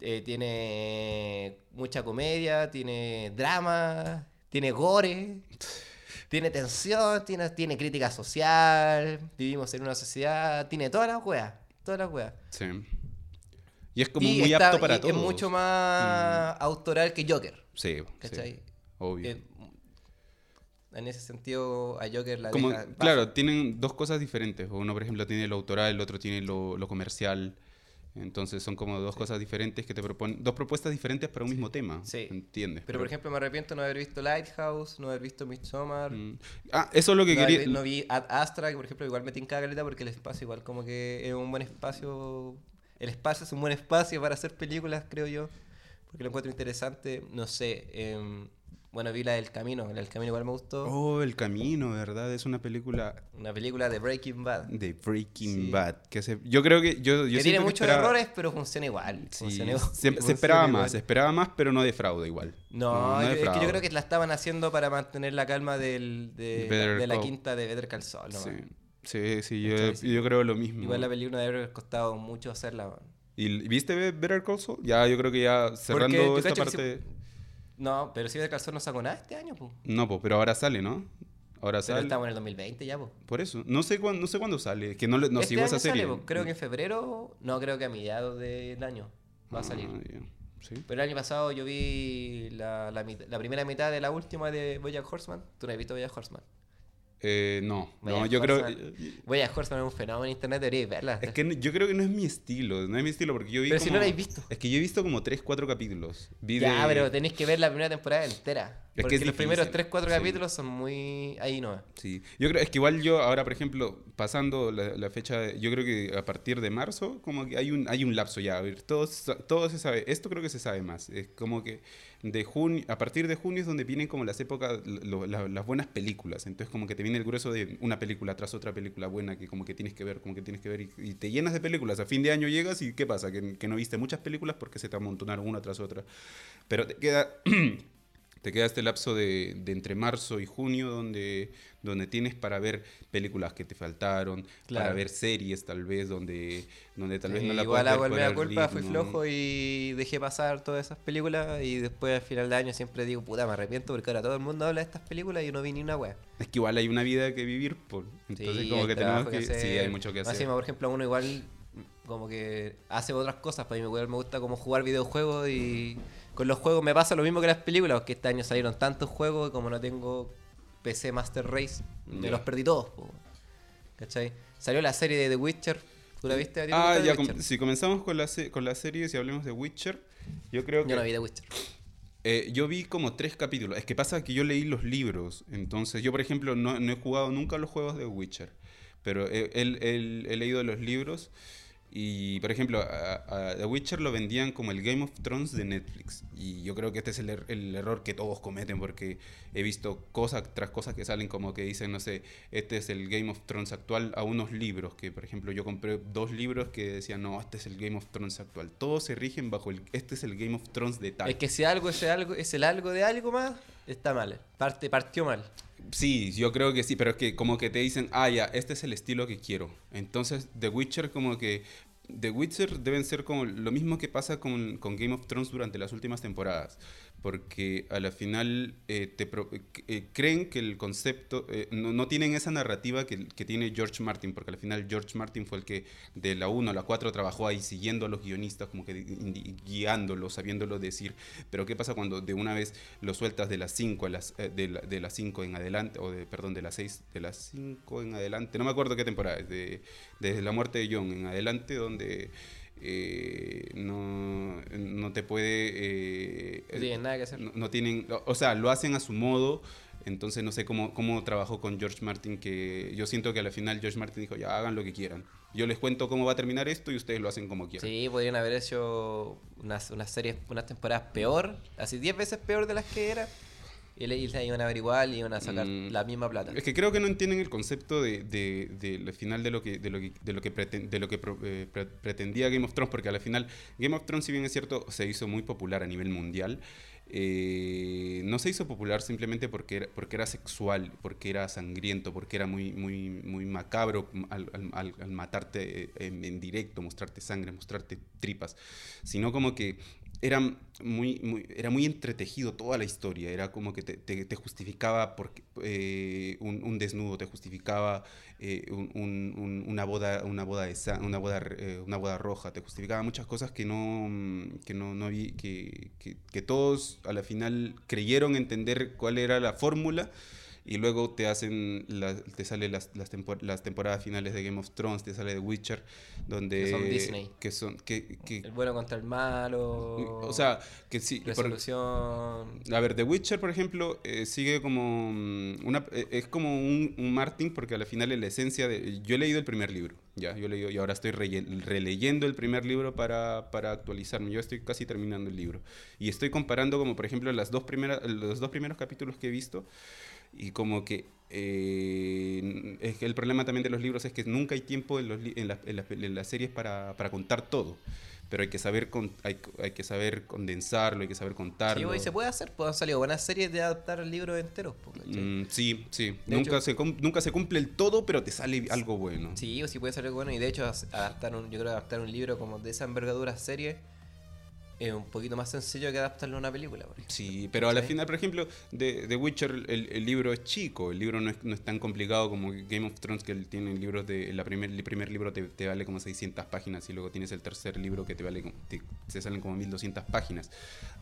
eh, tiene mucha comedia, tiene drama, tiene gore, tiene tensión, tiene, tiene crítica social, vivimos en una sociedad, tiene todas las weas, todas las weas. Sí. Y es como Y muy está- apto para y todos. Mm. Es mucho más autoral que Joker, Sí, ¿cachai? sí, obvio. Eh, en ese sentido, a Joker la Como, deja claro, tienen dos cosas diferentes. Uno, por ejemplo, tiene lo autoral, el otro tiene lo, lo comercial. Entonces son como dos cosas diferentes que te proponen, dos propuestas diferentes para un mismo tema. Sí. ¿Entiendes? Pero por ejemplo me arrepiento de no haber visto Lighthouse, no haber visto Midsommar. Mm. Ah, eso es lo que no, quería. haber- no vi Ad Astra, que por ejemplo igual me tinca caleta porque el espacio igual como que es un buen espacio. El espacio es un buen espacio para hacer películas, creo yo. Porque lo encuentro interesante. No sé. em, bueno, vi la del Camino. La del Camino igual me gustó. Oh, El Camino, ¿verdad? Es una película Una película de Breaking Bad. de Breaking Sí. Bad. Que se, yo creo que. Yo, yo que tiene muchos esperaba- errores, pero funciona igual. Sí, funciona igual, se, se esperaba igual. más, se esperaba más, pero no defrauda igual. No, yo- es que yo creo que la estaban haciendo para mantener la calma del, de, la quinta de Better Call Saul. nomás. Sí, sí, sí, yo, yo creo lo mismo. Igual la película debe haber costado mucho hacerla. man. ¿Y viste Better Call Saul? Ya, yo creo que ya cerrando esta que parte... No, pero si Call Saul no sacó nada este año, pues. No, pues, pero ahora sale, ¿no? Ahora Pero sale. estamos en el 2020 ya, pues. Por eso. No sé cuándo, no sé cuándo sale. Que no, no este sigo esa serie. sale, creo que en febrero, no, creo que a mediados del año va a salir. Ah. Sí. Pero el año pasado yo vi la, la primera mitad de la última de Bojack Horseman. ¿Tú no has visto Bojack Horseman? Eh, no, no, yo creo... Horseman. Bojack Horseman es un fenómeno en internet, deberías verla. Es que no- yo creo que no es mi estilo, no es mi estilo porque yo vi Pero si no la has visto. Es que yo he visto como 3, 4 capítulos. Vi Ya, de- pero tenéis que ver la primera temporada entera. Es que porque es los primeros difícil, 3-4 sí. capítulos son muy... Ahí no. Sí, yo creo, es que igual yo ahora, por ejemplo, pasando la, la fecha, yo creo que a partir de marzo, como que hay un, hay un lapso ya, a ver, todo, todo se sabe, esto creo que se sabe más, es como que de junio, a partir de junio es donde vienen como las épocas, las buenas películas, entonces como que te viene el grueso de una película tras otra película buena que como que tienes que ver, como que tienes que ver y, te llenas de películas, a fin de año llegas y ¿qué pasa? Que, no viste muchas películas porque se te amontonaron una tras otra, pero te queda... Te queda este lapso de entre marzo y junio donde, donde tienes para ver películas que te faltaron, para ver series tal vez donde, donde tal vez no la igual hago el culpa, fui flojo y dejé pasar todas esas películas y después al final de año siempre digo, puta, me arrepiento porque ahora todo el mundo habla de estas películas y yo no vi ni una wea. Es que igual hay una vida que vivir, por, entonces Sí, como que tenemos que... hacer. Sí, hay mucho que hacer. encima, por ejemplo, uno igual como que hace otras cosas, para mí igual me gusta como jugar videojuegos y con los juegos me pasa lo mismo que las películas, porque este año salieron tantos juegos y como no tengo PC Master Race, me Ya. los perdí todos. po. ¿Cachai? Salió la serie de The Witcher, ¿tú la viste? ¿A ti te Ah, ya, com- si comenzamos con la, con la serie, si hablemos de Witcher, yo creo que... Yo no vi The Witcher. Eh, yo vi como tres capítulos. Es que pasa que yo leí los libros. Entonces, yo, por ejemplo, no, no he jugado nunca los juegos de Witcher. Pero he, he- he- he leído los libros. Y, por ejemplo, a, a The Witcher lo vendían como el Game of Thrones de Netflix. Y yo creo que este es el, er- el error que todos cometen. Porque he visto cosas tras cosas que salen como que dicen, no sé, este es el Game of Thrones actual a unos libros. Que, por ejemplo, yo compré dos libros que decían, no, este es el Game of Thrones actual. Todos se rigen bajo el, este es el Game of Thrones de tal. Es que si algo es, algo es el algo de algo más, está mal. Parte, partió mal. Sí, yo creo que sí, pero es que como que te dicen, ah, ya, este es el estilo que quiero. Entonces, The Witcher como que... The Witcher deben ser como lo mismo que pasa con, con Game of Thrones durante las últimas temporadas. Porque a la final eh, te pro- eh, creen que el concepto... eh, no, no tienen esa narrativa que, que tiene George Martin, porque al final George Martin fue el que de la 1 a la 4 trabajó ahí siguiendo a los guionistas, como que guiándolos, sabiéndolo decir. Pero ¿qué pasa cuando de una vez lo sueltas de las 5 a las eh, de, la- de las 5 en adelante o de perdón, de las 6 de las 5 en adelante, no me acuerdo qué temporada es, de desde la muerte de John en adelante donde eh, no, no te puede... eh, No tienen nada que hacer. no, no tienen, o- o sea, lo hacen a su modo. Entonces no sé cómo, cómo trabajó con George Martin, que yo siento que al final George Martin dijo, ya hagan lo que quieran. Yo les cuento cómo va a terminar esto y ustedes lo hacen como quieran. Sí, podrían haber hecho unas, unas series, unas temporadas peor, así 10 veces peor de las que era. Y le, iban a ver igual y iban a sacar Mm. la misma plata. Es que creo que no entienden el concepto de, de, de- al final de lo que de lo que de lo que, preten- de lo que pro- eh, pre- pretendía Game of Thrones porque al final Game of Thrones si bien es cierto se hizo muy popular a nivel mundial eh, no se hizo popular simplemente porque era, porque era sexual porque era sangriento porque era muy muy muy macabro al, al- al- al matarte eh, en, en directo mostrarte sangre mostrarte tripas sino como que era muy, muy, era muy entretejido toda la historia. Era como que te, te- justificaba porque, eh, un, desnudo, te justificaba eh, un- un- un- una boda, una boda, de una, boda, eh, una boda roja, te justificaba muchas cosas que no, que no, no vi- que, que, que todos a la final creyeron entender cuál era la fórmula. Y luego te hacen, la- te sale las, las, tempor- las temporadas finales de Game of Thrones, te sale The Witcher, donde... Que son Disney. Que son, que, que- El bueno contra el malo. o sea, que sí. por- resolución. a ver, The Witcher, por ejemplo, eh, sigue como mm, una, eh, es como un, un Martin porque al final es la esencia de... Yo he leído el primer libro, ya, yo he leído y ahora estoy releyendo el primer libro para, para actualizarme. Yo estoy casi terminando el libro. Y estoy comparando como, por ejemplo, las dos primeras, los dos primeros capítulos que he visto y como que eh, es que el problema también de los libros es que nunca hay tiempo en, los en, las- en las- en las series para, para contar todo. Pero hay que saber con- hay, hay que saber condensarlo, hay que saber Sí, contarlo. güey, se puede hacer, pues han salido buenas series de adaptar libros enteros. pues. Mm, sí, sí. De Nunca, hecho- se, nunca se cumple el todo, pero te sale algo bueno. Sí, o sí puede algo bueno. Y de hecho, adaptar un, yo creo que adaptar un libro como de esa envergadura serie es un poquito más sencillo que adaptarlo a una película. Por. Sí, pero a la ¿Cachai? final, por ejemplo, de, de Witcher, el, el libro es chico, el libro no es, no es tan complicado como Game of Thrones, que tiene libros de. La primer, el primer libro te, te vale como 600 páginas y luego tienes el tercer libro que te vale. te, te salen como 1200 páginas.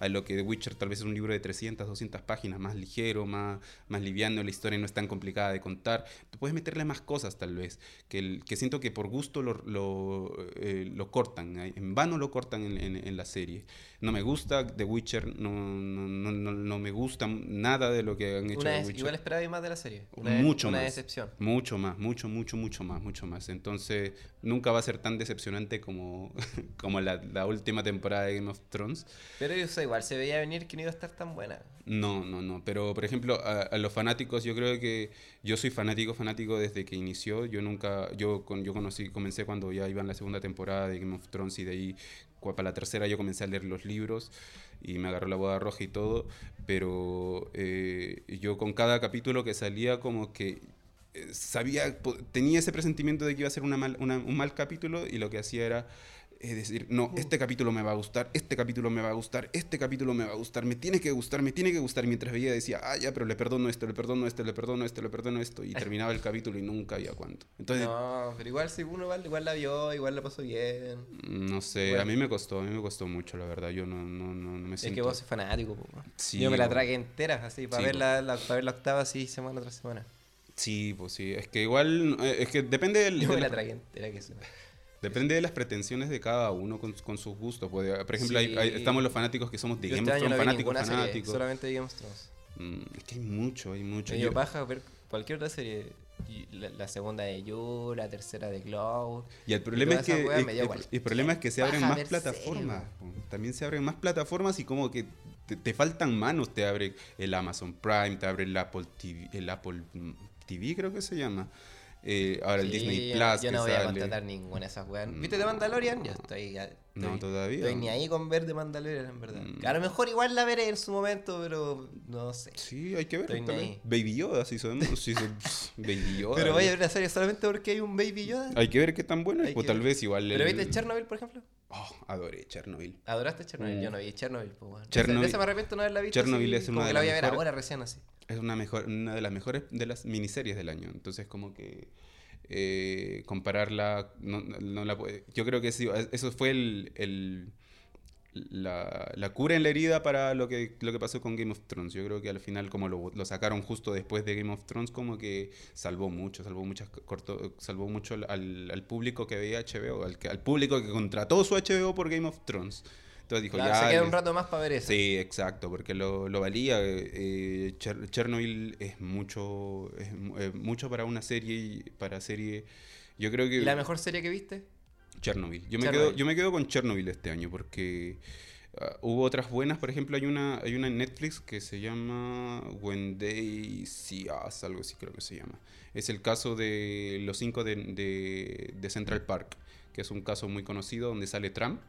A lo que The Witcher tal vez es un libro de 300, 200 páginas, más ligero, más, más liviano, la historia no es tan complicada de contar. Tú puedes meterle más cosas, tal vez, que, el, que siento que por gusto lo, lo, eh, lo cortan, en vano lo cortan en, en- en la serie. No me gusta The Witcher, no, no, no, no, me gusta nada de lo que han hecho Una Witcher. igual esperaba más de la serie. Una, mucho una más. decepción. Mucho más, mucho, mucho, mucho más, mucho más. Entonces, nunca va a ser tan decepcionante como, como la, la última temporada de Game of Thrones. Pero o sea, igual se veía venir que no iba a estar tan buena. No, no, no. Pero, por ejemplo, a, a los fanáticos, yo creo que yo soy fanático, fanático desde que inició. Yo nunca, yo, con, yo conocí, comencé cuando ya iba en la segunda temporada de Game of Thrones y de ahí, para la tercera, yo comencé a leer los libros y me agarró la boda roja y todo. Pero eh, yo con cada capítulo que salía, como que eh, sabía, tenía ese presentimiento de que iba a ser una mal- un mal capítulo y lo que hacía era eh, decir, no, este capítulo me va a gustar, este capítulo me va a gustar, este capítulo me va a gustar, me tiene que gustar, me tiene que gustar. Mientras veía decía, ah, ya, pero le perdono esto, le perdono esto, le perdono esto, le perdono esto. Y terminaba el capítulo y nunca había cuánto. Entonces, no, No, pero igual si uno igual, igual la vio, igual la pasó bien. sé, Bueno. a mí me costó, a mí me costó mucho, la verdad. Yo no, no, no, no me Es siento... que vos sos fanático. Sí, Yo me la tragué entera, así, para Sí, ver la, la- para ver la octava así semana tras semana. Sí, pues sí, es que igual, eh, es que depende del... Yo me la- la tragué entera, que sí. Depende de las pretensiones de cada uno con, con sus gustos. pues, Por ejemplo, hay- estamos los fanáticos que somos de Yo Game este of Thrones, no fanáticos, serie, fanáticos. solamente Game of Thrones. Mm, es que hay mucho, hay mucho. Yo- dio paja ver cualquier otra serie. La, la segunda de You, la tercera de Glow. Y el problema es que el, problema es que se abren más plataformas. También se abren más plataformas y como que te, te faltan manos. Te abre el Amazon Prime, te abre el Apple TV, el Apple mm, TV creo que se llama. Eh, ahora el Disney yo- Plus Yo que no voy a contratar ninguna de esas weas. Mm. ¿Viste de Mandalorian? Yo estoy. No, todavía. Estoy ni ahí con ver de Mandalorian, en verdad. Mm. A lo mejor igual la veré en su momento, pero no sé. Sí, hay que ver. Estoy también. Baby Yoda, si sabemos. si son- Baby Yoda. Pero vaya a ver la serie solamente porque hay un Baby Yoda. Hay que ver qué tan buena es. O que tal ver. vez igual. ¿Pero el- viste Chernobyl, por ejemplo? Oh, adoré Chernobyl. ¿Adoraste Chernobyl? Mm. Yo no vi Chernobyl, pues bueno. Chernobyl- me arrepiento no haberla visto. Chernobyl así, es una como de que la voy a ver ahora recién así. Es una, mejor, una de las mejores de las miniseries del año. Entonces, como que eh, compararla, no, no la puede- yo creo que sí, eso fue el, el, la, la cura en la herida para lo que, lo que pasó con Game of Thrones. Yo creo que al final, como lo, lo sacaron justo después de Game of Thrones, como que salvó mucho, salvó, muchas, cortó, salvó mucho al, al público que veía HBO, al, al público que contrató su HBO por Game of Thrones. Entonces dijo, Claro, ya... se queda un rato más para ver eso. Sí, exacto, porque lo, lo valía. eh, Cher- Chernobyl es mucho, es mu- eh, mucho para una serie, y para serie... Yo creo que... ¿Y la mejor serie que viste? Chernobyl. Yo me, Chernobyl. Quedo, yo me quedo con Chernobyl este año porque ah, hubo otras buenas. Por ejemplo, hay una, hay una en Netflix que se llama When They See Us, algo así creo que se llama. Es el caso de los cinco de, de- de Central Park, que es un caso muy conocido donde sale Trump.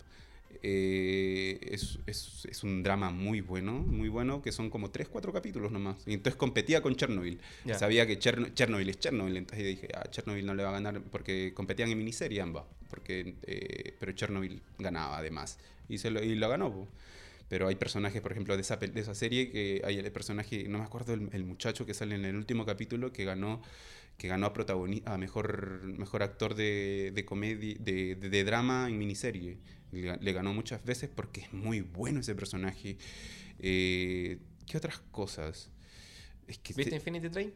Eh, es, es- es un drama muy bueno, muy bueno, que son como 3, 4 capítulos nomás. Y entonces competía con Chernobyl. Ya. Sabía que Cherno- Chernobyl es Chernobyl, entonces dije, ah, Chernobyl no le va a ganar porque competían en miniserie ambas, porque, eh, pero Chernobyl ganaba además. Y, se lo, y lo ganó. po. Pero hay personajes, por ejemplo, de esa, de esa serie, que hay el personaje, no me acuerdo el, el muchacho que sale en el último capítulo, que ganó que ganó a, protagoni- a mejor, mejor actor de, de comedia, de, de- de drama en miniserie. Le, le ganó muchas veces porque es muy bueno ese personaje. Eh, ¿Qué otras cosas? Es que ¿Viste te- Infinity Train?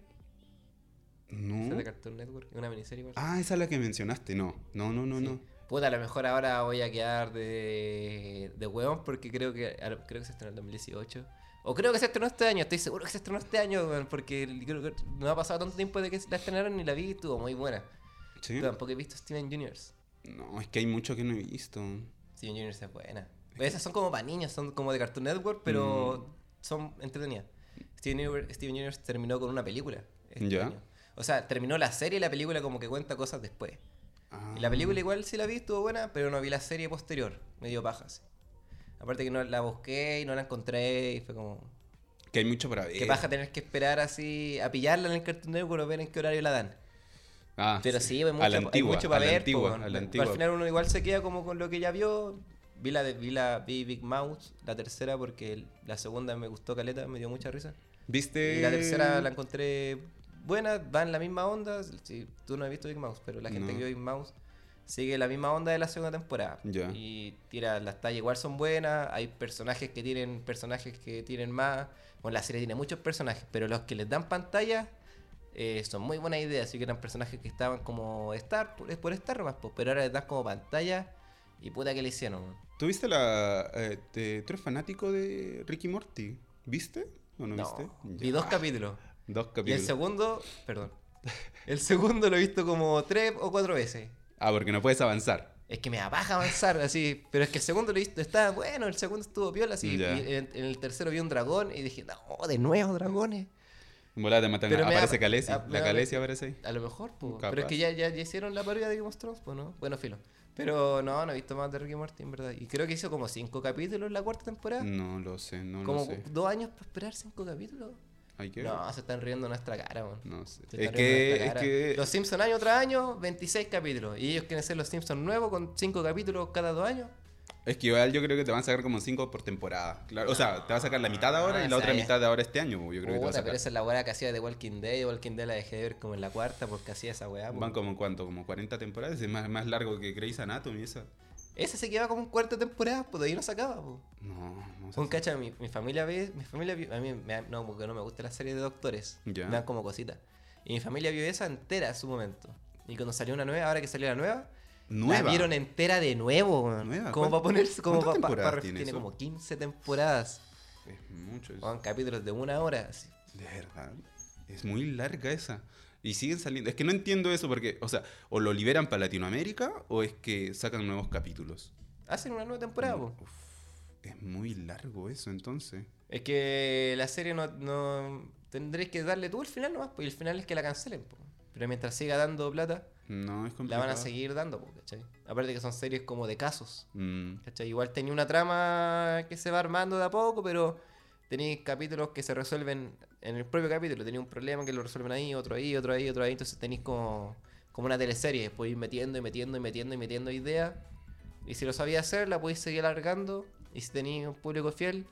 no. Esa es de Cartoon Network, una miniserie igual. Ah, esa es la que mencionaste. No, no, no, no, Sí. no. Puta, a lo mejor ahora voy a quedar de, de huevón porque creo que creo que se estrenó en 2018. O creo que se estrenó este año, estoy seguro que se estrenó este año, porque creo que no ha pasado tanto tiempo de que la estrenaron y la vi y estuvo muy buena. ¿Sí? Tampoco he visto Steven Universe. No, es que hay mucho que no he visto. Steven Universe es buena. Esas son como para niños, son como de Cartoon Network, pero Mm. son entretenidas. Steven Universe, Steven Universe terminó con una película. este Ya. año. O sea, terminó la serie y la película como que cuenta cosas después. Y la Ah. película igual sí la vi, estuvo buena, pero no vi la serie posterior. Me dio paja, sí. Aparte que no la busqué y no la encontré y fue como... Que hay mucho para ver. Qué paja tener que esperar así a pillarla en el Cartoon Network ver en qué horario la dan. Ah, Pero sí, hay mucho, a la hay antigua, mucho para a la ver. antigua, po, a la antigua. Al final uno igual se queda como con lo que ya vio. Vi la, de, vi la vi Big Mouth, la tercera, porque la segunda me gustó caleta, me dio mucha risa. ¿Viste? Y la tercera la encontré buena, va en la misma onda. Sí, tú no has visto Big Mouth, pero la gente No. que vio Big Mouth sigue la misma onda de la segunda temporada. Y tira las tallas igual son buenas, hay personajes que tienen personajes que tienen más. Bueno, la serie tiene muchos personajes, pero los que les dan pantalla eh, son muy buenas ideas. Así que eran personajes que estaban como Star, por, por Star nomás, pues, pero ahora les dan como pantalla y puta que le hicieron. ¿Tuviste la. eh, te- ¿Tú eres fanático de Ricky Morty? ¿Viste? ¿O no, No, viste? vi Ya. dos capítulos. Dos Y el capítulos. segundo, perdón. El segundo lo he visto como tres o cuatro veces. Ah, porque no puedes avanzar. Es que me da paja avanzar así. Pero es que el segundo lo visto, estaba bueno, el segundo estuvo piola así. Y en, en el tercero vi un dragón y dije, no, de nuevo dragones. Volada te matan. Pero aparece Calesi. ah, La Calesi aparece ahí. A lo mejor, pues. Pero es que ya, ya, ya hicieron la parodia de Game of Thrones, pues, ¿no? Bueno, filo. Pero no, no he visto más de Ricky Morty, en verdad. Y creo que hizo como cinco capítulos en la cuarta temporada. No lo sé, no como lo sé. dos años para esperar cinco capítulos. No, se están riendo en nuestra cara, man. No sé. Es en que, es que Los Simpsons año tras año, 26 capítulos. Y ellos quieren ser los Simpsons nuevos con cinco capítulos cada dos años. Es que igual yo creo que te van a sacar como 5 por temporada. Claro, o sea, te va a sacar la mitad ahora Ah, y la otra esa mitad de ahora este año. Yo creo que te va a Puta, pero sacar. esa es la weá que hacía de Walking Dead. Walking Dead la dejé de ver como en la cuarta porque hacía esa weá. Van como cuánto, como 40 temporadas. Es más, más largo que Grey's Anatomy esa. Ese se quedaba como en cuarta temporada, pues de ahí no sacaba. Po. No, no sé. Un cacha, mi, mi familia ve, mi familia vio- a mí me, no, porque no me gusta la serie de doctores, Ya. me dan como cositas. Y mi familia vio esa entera en su momento. Y cuando salió una nueva, ahora que salió la nueva, Nueva. la vieron entera de nuevo. Nueva, Como ¿cuál- para ponerse, como para, temporadas tiene, tiene eso? como 15 temporadas. Es mucho. es- Weón, capítulos de una hora. así. De verdad. Es muy larga esa. Y siguen saliendo. Es que no entiendo eso porque, o sea, o lo liberan para Latinoamérica o es que sacan nuevos capítulos. Hacen una nueva temporada, po. Es muy largo eso entonces. Es que la serie no, no tendréis que darle tú el final nomás, pues y el final es que la cancelen, po. Pero mientras siga dando plata, No, es la van a seguir dando, po, ¿cachai? Aparte que son series como de casos. Mm, ¿Cachai? Igual tenía una trama que se va armando de a poco, pero tenéis capítulos que se resuelven en el propio capítulo. Tenía un problema que lo resuelven ahí, otro ahí, otro ahí, otro ahí. Entonces tenéis como, como una teleserie. Podéis ir metiendo y metiendo y metiendo y metiendo ideas. Y si lo sabía hacer, la podéis seguir alargando. Y si tenéis un público fiel,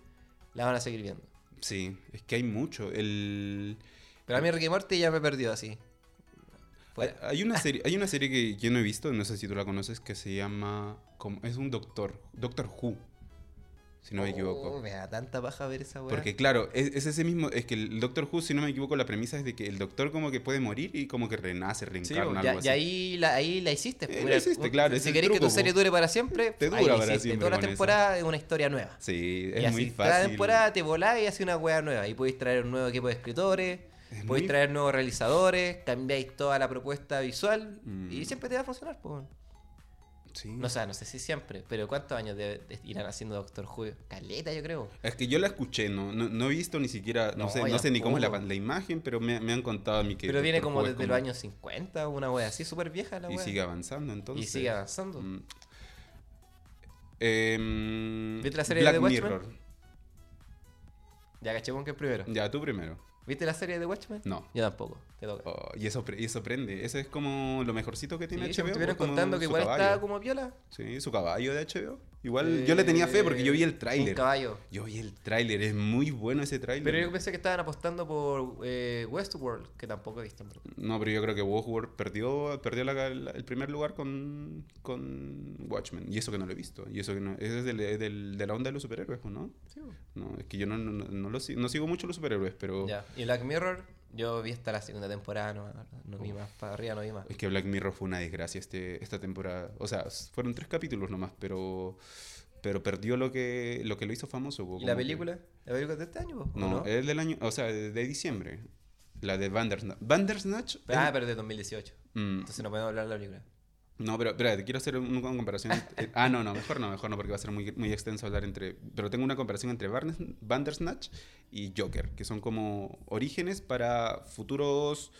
la van a seguir viendo. sí, es que hay mucho. El... Pero a mí Ricky Morty ya me perdió así. Fuera. Hay una serie, hay una serie que yo no he visto, no sé si tú la conoces, que se llama. como- Es un doctor, Doctor Who. Si no me equivoco. Oh, me da tanta paja ver esa weá. Porque claro, es, es ese mismo, es que el Doctor Who, si no me equivoco, la premisa es de que el Doctor como que puede morir y como que renace, Sí, reencarna, ya- algo así. y ahí la, ahí la hiciste. Eh, pues, la mira, hiciste, vos- claro, Si querés que tu serie dure para siempre, Te ahí dura la para hiciste. siempre Toda la temporada es una historia nueva. Sí, y es así, muy cada fácil. temporada te volás y haces una weá nueva. Y podéis traer un nuevo equipo de escritores, Es podéis muy- traer nuevos realizadores, cambiáis toda la propuesta visual Mm. y siempre te va a funcionar. Pues. Sí. No sé, no sé si siempre, pero ¿cuántos años de, de- irán haciendo Doctor Who? Caleta, yo creo. Es que yo la escuché, no, no, no he visto ni siquiera, no, No, sé, no sé ni cómo es la, tampoco. la imagen, pero me, me han contado a mí que... pero viene como Who desde los años 50, una wea así, súper vieja la Y wea. sigue avanzando entonces. Y sigue avanzando. Mm. Em, ¿Viste la serie Black de The? Mirror. Ya caché con que primero. Ya, tú primero. ¿Viste la serie de Watchmen? No. Yo tampoco, te toca. Oh, y eso, y eso prende. Eso es como lo mejorcito que tiene Sí, HBO. me estuvieron contando que igual caballo. está como viola. Sí, su caballo de HBO. Igual yo le tenía fe porque yo vi el Un tráiler. caballo. Yo vi el tráiler, es muy bueno ese tráiler. Pero yo pensé que estaban apostando por eh, Westworld, que tampoco he visto. No, pero yo creo que Westworld perdió, perdió la- la- el primer lugar con, con Watchmen. Y eso que no lo he visto. Y eso que no. Es del- es del- de la onda de los superhéroes, pues, ¿no? Sí. No, es que yo no, no, no, lo sigo, no sigo mucho los superhéroes, pero. Ya. Y Black Mirror, yo vi hasta la segunda temporada, no, no vi más, para arriba no vi más. Es que Black Mirror fue una desgracia este, esta temporada. O sea, fueron tres capítulos nomás, pero. Pero perdió lo que, lo que lo hizo famoso. ¿Y la que- película? ¿La película de este año? No, no? es del año. O sea, de, de diciembre. La de Bandersnatch. ¿Bandersnatch? Ah, Es- pero de 2018. Mm, Entonces no podemos hablar de la película. No, pero te quiero hacer un- una comparación. eh, ah, no, no, mejor no, mejor no, porque va a ser muy, muy extenso hablar entre. Pero tengo una comparación entre Barnes- Bandersnatch y Joker, que son como orígenes para futuros.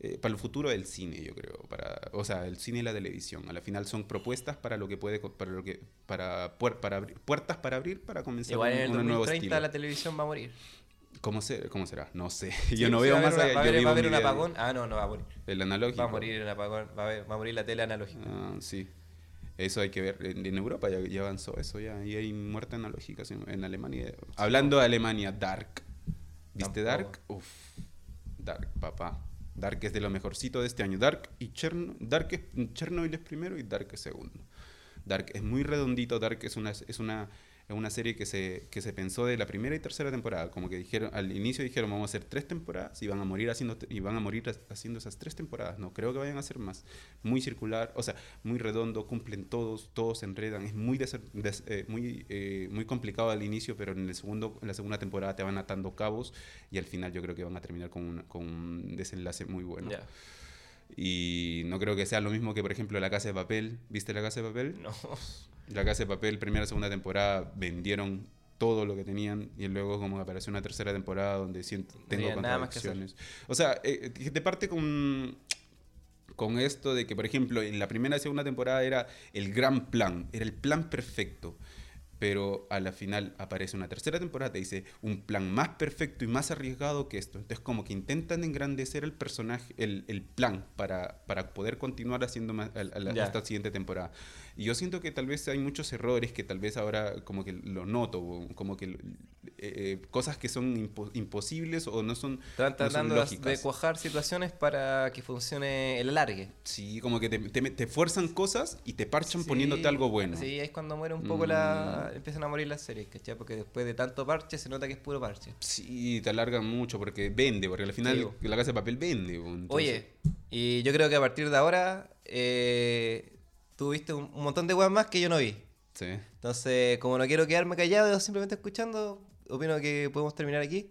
eh, para el futuro del cine, yo creo. Para, o sea, el cine y la televisión. A la final son propuestas para lo que puede. Para lo que, para, puer- para abrir, puertas para abrir para comenzar Igual un, en el un nuevo 2030 estilo. la televisión va a morir. ¿Cómo, ser- ¿Cómo será? No sé. Sí, yo no sí, veo más allá. Va a haber, vivo va a haber mi un apagón. Ah, no, no va a morir. El analógico. Va a morir un apagón. Va a, haber- va a morir la tele analógica. Ah, sí. Eso hay que ver. En, en Europa ya, ya avanzó eso ya. Y hay muerte analógica sí, en Alemania. Hablando de Alemania, Dark. ¿Viste Tampoco. Dark? Uf. Dark, papá. Dark es de lo mejorcito de este año. Dark y Cherno Dark es, Chernobyl es primero y Dark es segundo. Dark es muy redondito. Dark es una, es una, es una serie que se, que se pensó de la primera y tercera temporada. Como que dijeron, al inicio dijeron vamos a hacer tres temporadas y van a morir haciendo y van a morir ha- haciendo esas tres temporadas. No creo que vayan a hacer más. Muy circular, o sea, muy redondo, cumplen todos, todos se enredan. Es muy des- des- eh, muy, eh, muy complicado al inicio, pero en el segundo, en la segunda temporada te van atando cabos y al final yo creo que van a terminar con, una- con un desenlace muy bueno. Ya. Y no creo que sea lo mismo que, por ejemplo, La Casa de Papel. ¿Viste La Casa de Papel? No. La Casa de Papel, primera y segunda temporada, vendieron todo lo que tenían y luego como apareció una tercera temporada donde siento, tengo contradicciones. O sea, eh, eh, te parte con, con esto de que, por ejemplo, en la primera y segunda temporada era el gran plan, era el plan perfecto. Pero a la final aparece una tercera temporada, te dice un plan más perfecto y más arriesgado que esto. Entonces como que intentan engrandecer el personaje, el, el plan para, para poder continuar haciendo más, a- a la- Ya. esta siguiente temporada. Y yo siento que tal vez hay muchos errores que tal vez ahora como que lo noto, como que eh, eh, cosas que son impo- imposibles o no son, Están no son tratando de- cuajar situaciones para que funcione el alargue. Sí, como que te, te, te fuerzan cosas y te parchan poniéndote algo bueno. Sí, es cuando muere un poco Mm. la. Empiezan a morir las series, ¿cachai? Porque después de tanto parche se nota que es puro parche. Sí, te alargan mucho porque vende, porque al final Sí, la casa de papel vende. entonces- Oye, y yo creo que a partir de ahora eh, tú viste un, un montón de weas más que yo no vi. Sí. Entonces, como no quiero quedarme callado simplemente escuchando, opino que podemos terminar aquí.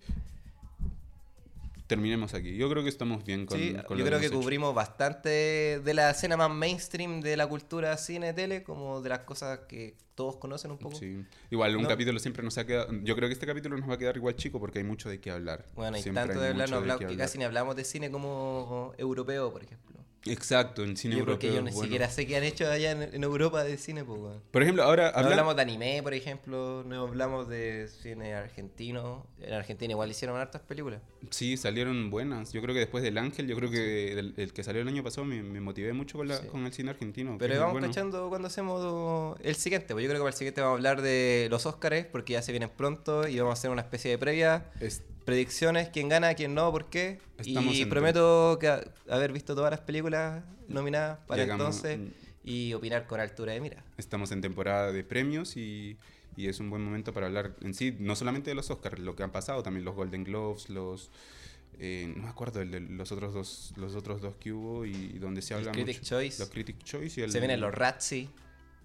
Terminemos aquí. Yo creo que estamos bien con, Sí, con yo lo creo que hecho. cubrimos bastante de la escena más mainstream de la cultura cine, tele, como de las cosas que todos conocen un poco. Sí. Igual, un ¿No? capítulo siempre nos ha quedado. Yo creo que este capítulo nos va a quedar igual chico porque hay mucho de qué hablar. Bueno, hay Siempre tanto de hablar, no hablamos- que hablar. casi ni hablamos de cine como europeo, por ejemplo. Exacto, en cine Yo porque europeo. yo ni bueno. siquiera sé qué han hecho allá en, en Europa de cine, pues. Por ejemplo, ahora No habla- hablamos de anime, por ejemplo, no hablamos de cine argentino. En Argentina igual hicieron hartas películas. Sí, salieron buenas. Yo creo que después del Ángel, yo creo que el, el que salió el año pasado me, me motivé mucho con, la, Sí. con el cine argentino. Pero vamos bueno. cachando cuando hacemos el siguiente. Pues yo creo que para el siguiente vamos a hablar de los Óscares, porque ya se vienen pronto y vamos a hacer una especie de previa. Es- Predicciones, quién gana, quién no, por qué. Estamos y prometo que a- haber visto todas las películas nominadas para Llegamos- entonces y opinar con altura de mira. estamos en temporada de premios y, y es un buen momento para hablar en sí, no solamente de los Oscars, lo que han pasado, también los Golden Globes, los... eh, no me acuerdo el de los otros dos los otros dos que hubo y donde se habla Critic mucho- Choice. los Critic Choice y el Se vienen los Razzie.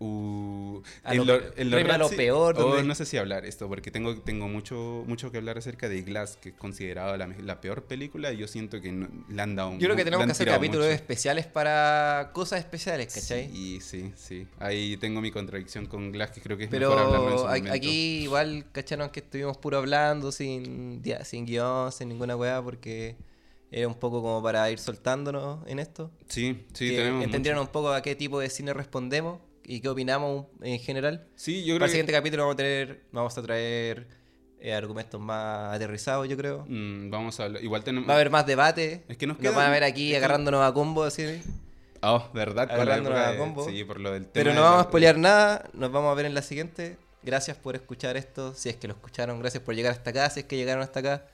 Uh, en lo lo- en a peor, oh, no sé si hablar esto, porque tengo, tengo mucho, mucho que hablar acerca de Glass, que es considerada la, la peor película, y yo siento que no- le han dado Yo creo que tenemos que hacer capítulos mucho. especiales para cosas especiales, ¿cachai? Sí, sí, sí. Ahí tengo mi contradicción con Glass, que creo que es mejor hablarlo en su Pero momento. aquí igual cacharon que estuvimos puro hablando, sin, sin guion, sin ninguna weá, porque era un poco como para ir soltándonos en esto. Sí, sí, que tenemos entendieran mucho. un poco a qué tipo de cine respondemos y qué opinamos en general. Sí, yo Para creo el que... siguiente capítulo vamos a traer, vamos a traer eh, argumentos más aterrizados, yo creo. Mm, vamos a hablar. Igual tenemos... Va a haber más debate. Es que nos nos quedan- van a ver aquí es que- agarrándonos a combo así. Oh, ¿verdad? Agarrándonos a de- combo. Sí, por lo del tema Pero no vamos la- a spoilear nada, nos vamos a ver en la siguiente. Gracias por escuchar esto, si es que lo escucharon, gracias por llegar hasta acá, si es que llegaron hasta acá.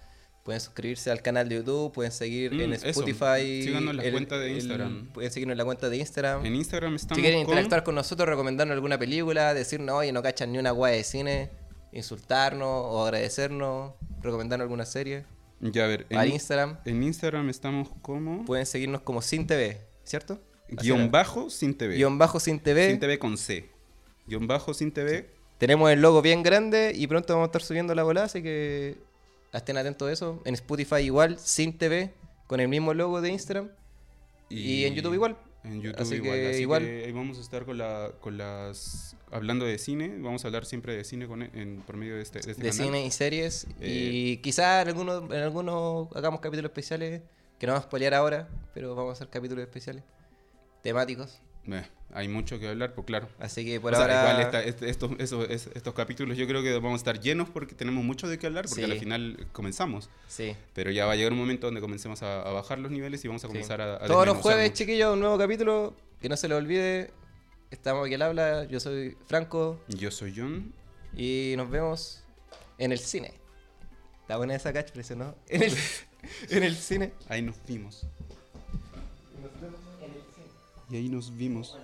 Pueden suscribirse al canal de YouTube, pueden seguir Mm, en eso. Spotify. Síganos en la cuenta de Instagram. pueden seguirnos en la cuenta de Instagram. En Instagram estamos si quieren con- interactuar con nosotros, recomendarnos alguna película, decirnos, oye, no cachan ni una guay de cine, insultarnos o agradecernos, recomendarnos alguna serie. Ya, a ver, Al en, Instagram en Instagram estamos como... pueden seguirnos como Sin TV, ¿cierto? Guión bajo sin TV. Guión bajo Sin TV. Sin TV con C. Guión bajo sin TV. Tenemos el logo bien grande y pronto vamos a estar subiendo la bola, así que estén atentos a eso. En Spotify igual, sin TV, con el mismo logo de Instagram. Y, en YouTube igual. En YouTube Así igual. que Así igual. que ahí vamos a estar con, la, con las... Hablando de cine. Vamos a hablar siempre de cine con, en, por medio de este, de este De canal. cine y series. Eh, y quizás en algunos, en algunos hagamos capítulos especiales, que no vamos a spoilear ahora, pero vamos a hacer capítulos especiales, temáticos. Eh, hay mucho que hablar, pues claro. Así que por O sea, ahora... igual esta- este- estos, esos- es- estos capítulos yo creo que vamos a estar llenos porque tenemos mucho de qué hablar, porque Sí. al final comenzamos. Sí. Pero ya va a llegar un momento donde comencemos a, a bajar los niveles y vamos a sí. comenzar a, a Todos los jueves, mucho. chiquillos, un nuevo capítulo. Que no se le olvide. Estamos aquí al habla. Yo soy Franco. Yo soy John. Y nos vemos en el cine. Está buena esa catchphrase, ¿no? En el, en el cine. Ahí nos vimos. Y ahí nos vimos.